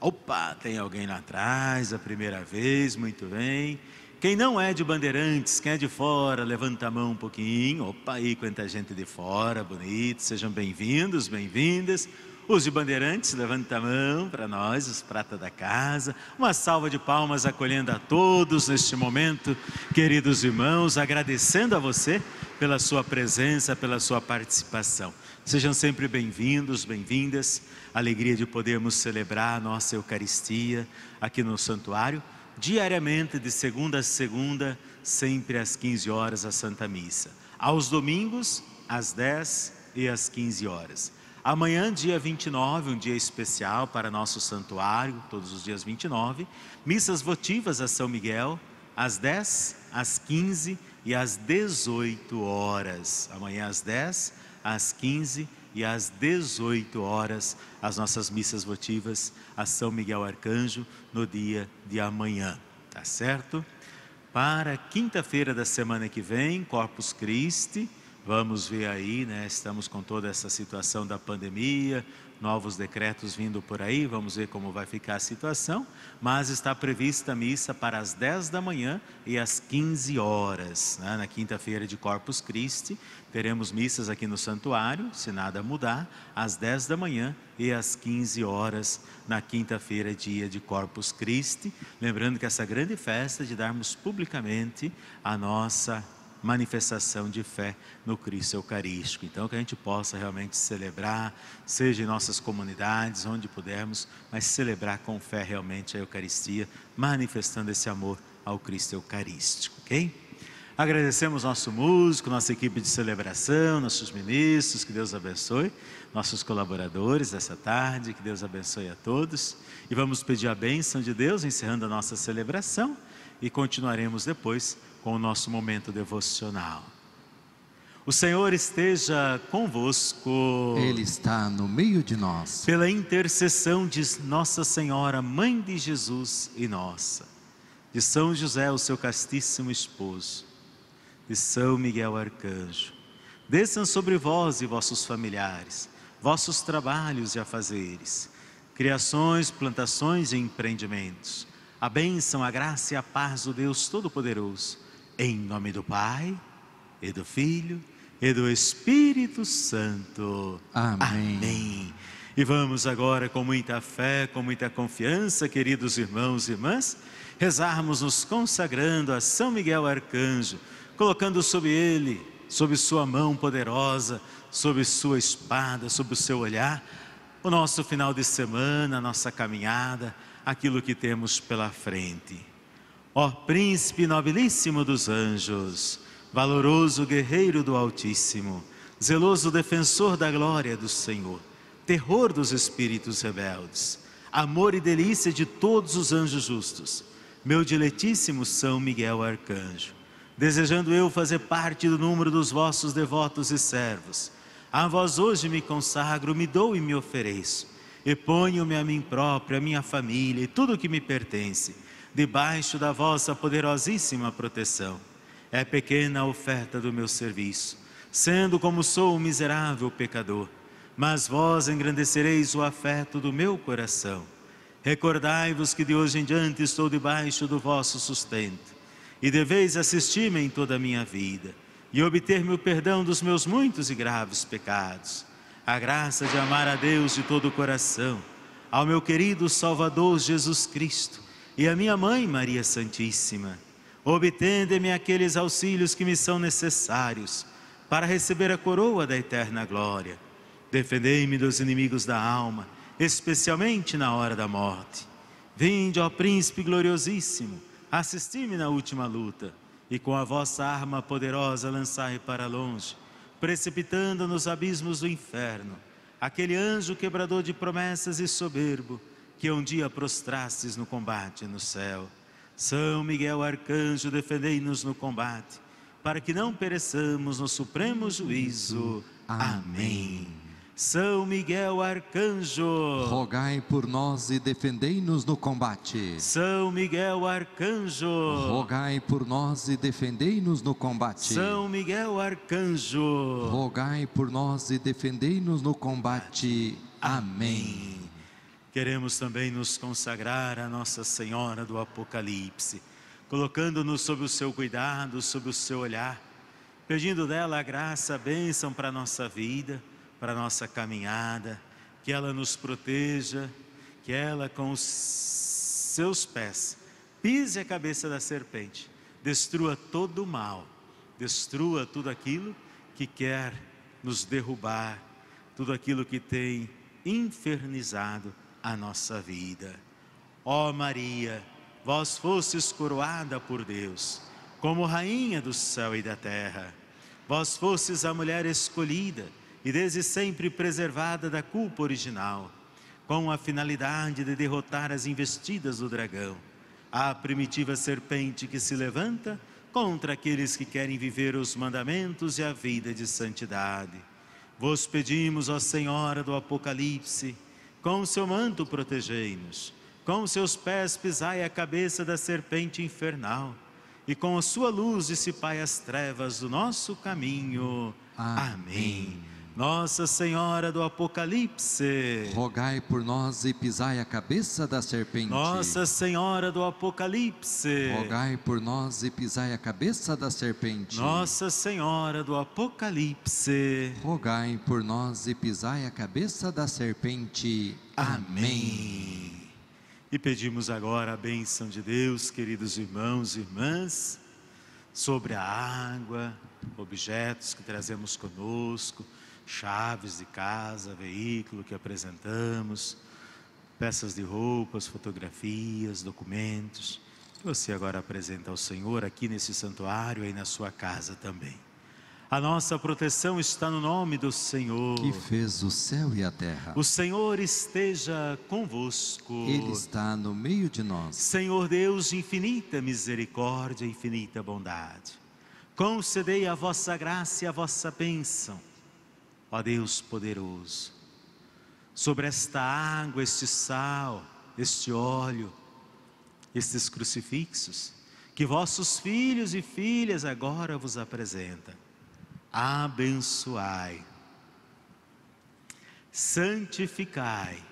Opa, tem alguém lá atrás, a primeira vez, muito bem. Quem não é de Bandeirantes, quem é de fora, levanta a mão um pouquinho. Opa, aí quanta gente de fora, bonito. Sejam bem-vindos, bem-vindas. Os de Bandeirantes, levanta a mão para nós, os prata da casa. Uma salva de palmas acolhendo a todos neste momento, queridos irmãos, agradecendo a você pela sua presença, pela sua participação. Sejam sempre bem-vindos, bem-vindas. Alegria de podermos celebrar a nossa Eucaristia aqui no santuário, diariamente, de segunda a segunda, sempre às 15 horas, a Santa Missa. Aos domingos, às 10 e às 15 horas. Amanhã, dia 29, um dia especial para nosso santuário, todos os dias 29, missas votivas a São Miguel, às 10, às 15 e às 18 horas. Amanhã às 10, às 15 e às 18 horas, as nossas missas votivas a São Miguel Arcanjo no dia de amanhã, tá certo? Para quinta-feira da semana que vem, Corpus Christi, Vamos ver aí, né? Estamos com toda essa situação da pandemia, novos decretos vindo por aí, vamos ver como vai ficar a situação, mas está prevista a missa para as 10 da manhã e às 15 horas, né? na quinta-feira de Corpus Christi, teremos missas aqui no santuário, se nada mudar, às 10 da manhã e às 15 horas, na quinta-feira, dia de Corpus Christi, lembrando que essa grande festa de darmos publicamente a nossa manifestação de fé no Cristo Eucarístico. Então, que a gente possa realmente celebrar, seja em nossas comunidades, onde pudermos, mas celebrar com fé realmente a Eucaristia, manifestando esse amor ao Cristo Eucarístico, ok? Agradecemos nosso músico, nossa equipe de celebração, nossos ministros, que Deus abençoe, nossos colaboradores dessa tarde, que Deus abençoe a todos. E vamos pedir a bênção de Deus, encerrando a nossa celebração, e continuaremos depois com o nosso momento devocional. O Senhor esteja convosco. Ele está no meio de nós. Pela intercessão de Nossa Senhora, Mãe de Jesus e nossa, de São José, o seu castíssimo esposo, de São Miguel Arcanjo, desçam sobre vós e vossos familiares, vossos trabalhos e afazeres, criações, plantações e empreendimentos. A bênção, a graça e a paz do Deus Todo-Poderoso em nome do Pai, e do Filho, e do Espírito Santo. Amém. Amém. E vamos agora, com muita fé, com muita confiança, queridos irmãos e irmãs, rezarmos nos consagrando a São Miguel Arcanjo, colocando sobre ele, sob sua mão poderosa, sob sua espada, sob o seu olhar, o nosso final de semana, a nossa caminhada, aquilo que temos pela frente. Ó príncipe nobilíssimo dos anjos, valoroso guerreiro do Altíssimo, zeloso defensor da glória do Senhor, terror dos espíritos rebeldes, amor e delícia de todos os anjos justos, meu diletíssimo São Miguel Arcanjo, desejando eu fazer parte do número dos vossos devotos e servos. A vós hoje me consagro, me dou e me ofereço, e ponho-me a mim próprio, a minha família e tudo o que me pertence, debaixo da vossa poderosíssima proteção. É pequena a oferta do meu serviço, sendo como sou um miserável pecador, mas vós engrandecereis o afeto do meu coração. Recordai-vos que de hoje em diante estou debaixo do vosso sustento e deveis assistir-me em toda a minha vida e obter-me o perdão dos meus muitos e graves pecados, a graça de amar a Deus de todo o coração, ao meu querido Salvador Jesus Cristo e a minha mãe Maria Santíssima. Obtende-me aqueles auxílios que me são necessários para receber a coroa da eterna glória. Defendei-me dos inimigos da alma, especialmente na hora da morte. Vinde, ó Príncipe gloriosíssimo, Assisti-me na última luta, e com a vossa arma poderosa lançai para longe, precipitando nos abismos do inferno, aquele anjo quebrador de promessas e soberbo, que um dia prostrastes no combate no céu. São Miguel Arcanjo, defendei-nos no combate, para que não pereçamos no supremo juízo. Amém. São Miguel Arcanjo, rogai por nós e defendei-nos no combate. São Miguel Arcanjo, rogai por nós e defendei-nos no combate. São Miguel Arcanjo, rogai por nós e defendei-nos no combate. Amém. Queremos também nos consagrar a Nossa Senhora do Apocalipse, colocando-nos sob o seu cuidado, sob o seu olhar, pedindo dela a graça, a bênção para a nossa vida para a nossa caminhada, que ela nos proteja, que ela com os seus pés pise a cabeça da serpente, destrua todo o mal, destrua tudo aquilo que quer nos derrubar, tudo aquilo que tem infernizado a nossa vida. Ó Maria, vós fostes coroada por Deus, como rainha do céu e da terra. Vós fostes a mulher escolhida e desde sempre preservada da culpa original, com a finalidade de derrotar as investidas do dragão, a primitiva serpente que se levanta contra aqueles que querem viver os mandamentos e a vida de santidade. Vos pedimos, ó Senhora do Apocalipse, com seu manto protegei-nos, com seus pés pisai a cabeça da serpente infernal, e com a sua luz dissipai as trevas do nosso caminho. Amém. Amém. Nossa Senhora do Apocalipse, rogai por nós e pisai a cabeça da serpente. Nossa Senhora do Apocalipse, rogai por nós e pisai a cabeça da serpente. Nossa Senhora do Apocalipse, rogai por nós e pisai a cabeça da serpente. Amém. E pedimos agora a bênção de Deus, queridos irmãos e irmãs, sobre a água, objetos que trazemos conosco chaves de casa, veículo que apresentamos, peças de roupas, fotografias, documentos, que você agora apresenta ao Senhor aqui nesse santuário e na sua casa também. A nossa proteção está no nome do Senhor, que fez o céu e a terra. O Senhor esteja convosco. Ele está no meio de nós. Senhor Deus de infinita misericórdia e infinita bondade, concedei a vossa graça e a vossa bênção ó Deus poderoso, sobre esta água, este sal, este óleo, estes crucifixos, que vossos filhos e filhas agora vos apresentam. Abençoai, santificai,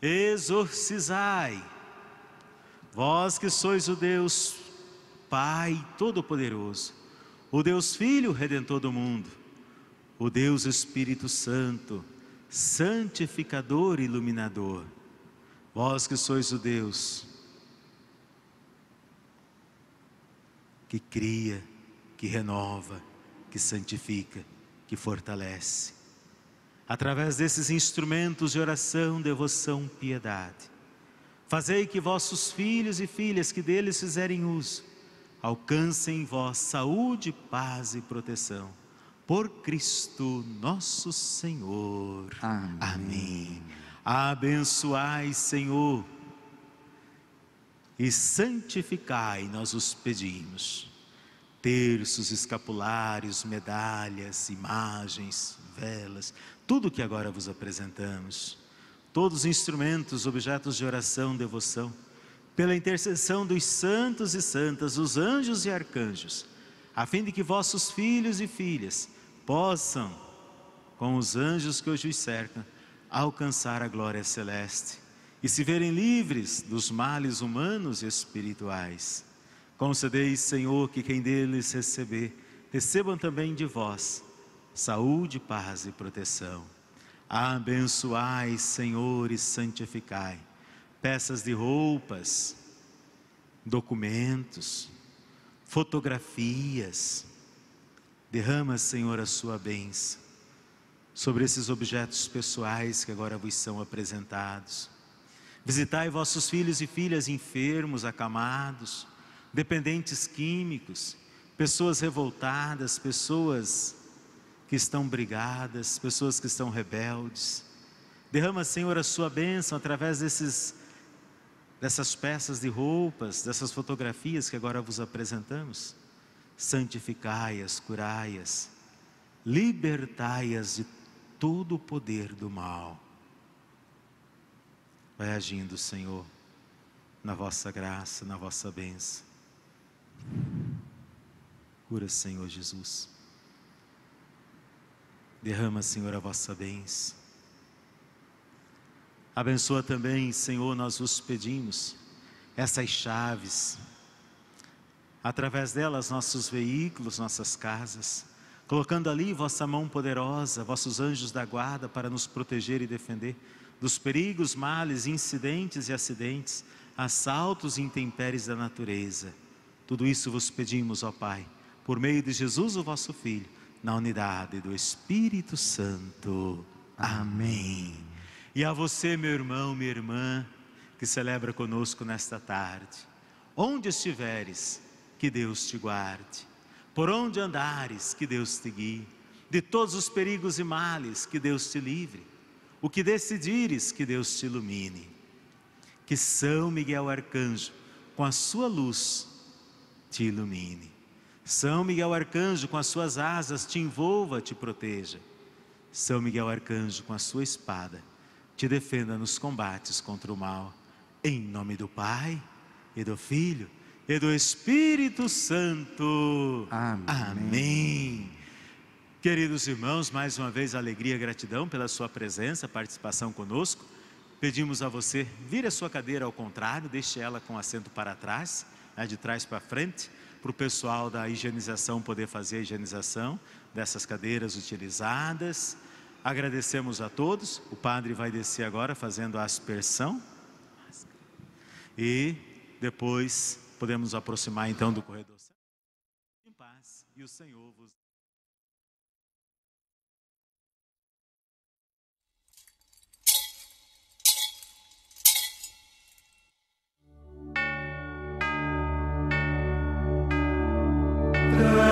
exorcizai, vós que sois o Deus Pai Todo-Poderoso, o Deus Filho Redentor do mundo, o Deus Espírito Santo, santificador e iluminador, vós que sois o Deus que cria, que renova, que santifica, que fortalece. Através desses instrumentos de oração, devoção, piedade, fazei que vossos filhos e filhas que deles fizerem uso, alcancem em vós saúde, paz e proteção por Cristo nosso Senhor. Amém. Amém. Abençoai, Senhor, e santificai, nós os pedimos. terços, escapulários, medalhas, imagens, velas, tudo que agora vos apresentamos, todos os instrumentos, objetos de oração, devoção, pela intercessão dos santos e santas, os anjos e arcanjos, a fim de que vossos filhos e filhas possam, com os anjos que hoje os cercam, alcançar a glória celeste e se verem livres dos males humanos e espirituais. Concedeis, Senhor, que quem deles receber, recebam também de vós saúde, paz e proteção. Abençoai, Senhor, e santificai peças de roupas, documentos, fotografias. Derrama, Senhor, a sua bênção sobre esses objetos pessoais que agora vos são apresentados. Visitai vossos filhos e filhas enfermos, acamados, dependentes químicos, pessoas revoltadas, pessoas que estão brigadas, pessoas que estão rebeldes. Derrama, Senhor, a sua bênção através desses dessas peças de roupas, dessas fotografias que agora vos apresentamos. Santificai-as, curai-as, libertai-as de todo o poder do mal. Vai agindo, Senhor, na vossa graça, na vossa bênção. Cura, Senhor Jesus. Derrama, Senhor, a vossa bênção. Abençoa também, Senhor, nós vos pedimos essas chaves, através delas nossos veículos, nossas casas, colocando ali vossa mão poderosa, vossos anjos da guarda para nos proteger e defender dos perigos, males, incidentes e acidentes, assaltos e intempéries da natureza. Tudo isso vos pedimos, ó Pai, por meio de Jesus, o vosso Filho na unidade do Espírito Santo. Amém. E a você, meu irmão, minha irmã, que celebra conosco nesta tarde, onde estiveres, que Deus te guarde, por onde andares, que Deus te guie, de todos os perigos e males, que Deus te livre, o que decidires, que Deus te ilumine, que São Miguel Arcanjo, com a sua luz, te ilumine. São Miguel Arcanjo, com as suas asas, te envolva, te proteja. São Miguel Arcanjo, com a sua espada, te defenda nos combates contra o mal. Em nome do Pai, e do Filho, e do Espírito Santo. Amém. Amém. Queridos irmãos, mais uma vez alegria e gratidão pela sua presença, participação conosco. Pedimos a você, vire a sua cadeira ao contrário, deixe ela com assento para trás, né, de trás para frente para o pessoal da higienização poder fazer a higienização dessas cadeiras utilizadas. Agradecemos a todos. O padre vai descer agora fazendo a aspersão. E depois podemos aproximar então do corredor. Em paz. E o Senhor vos et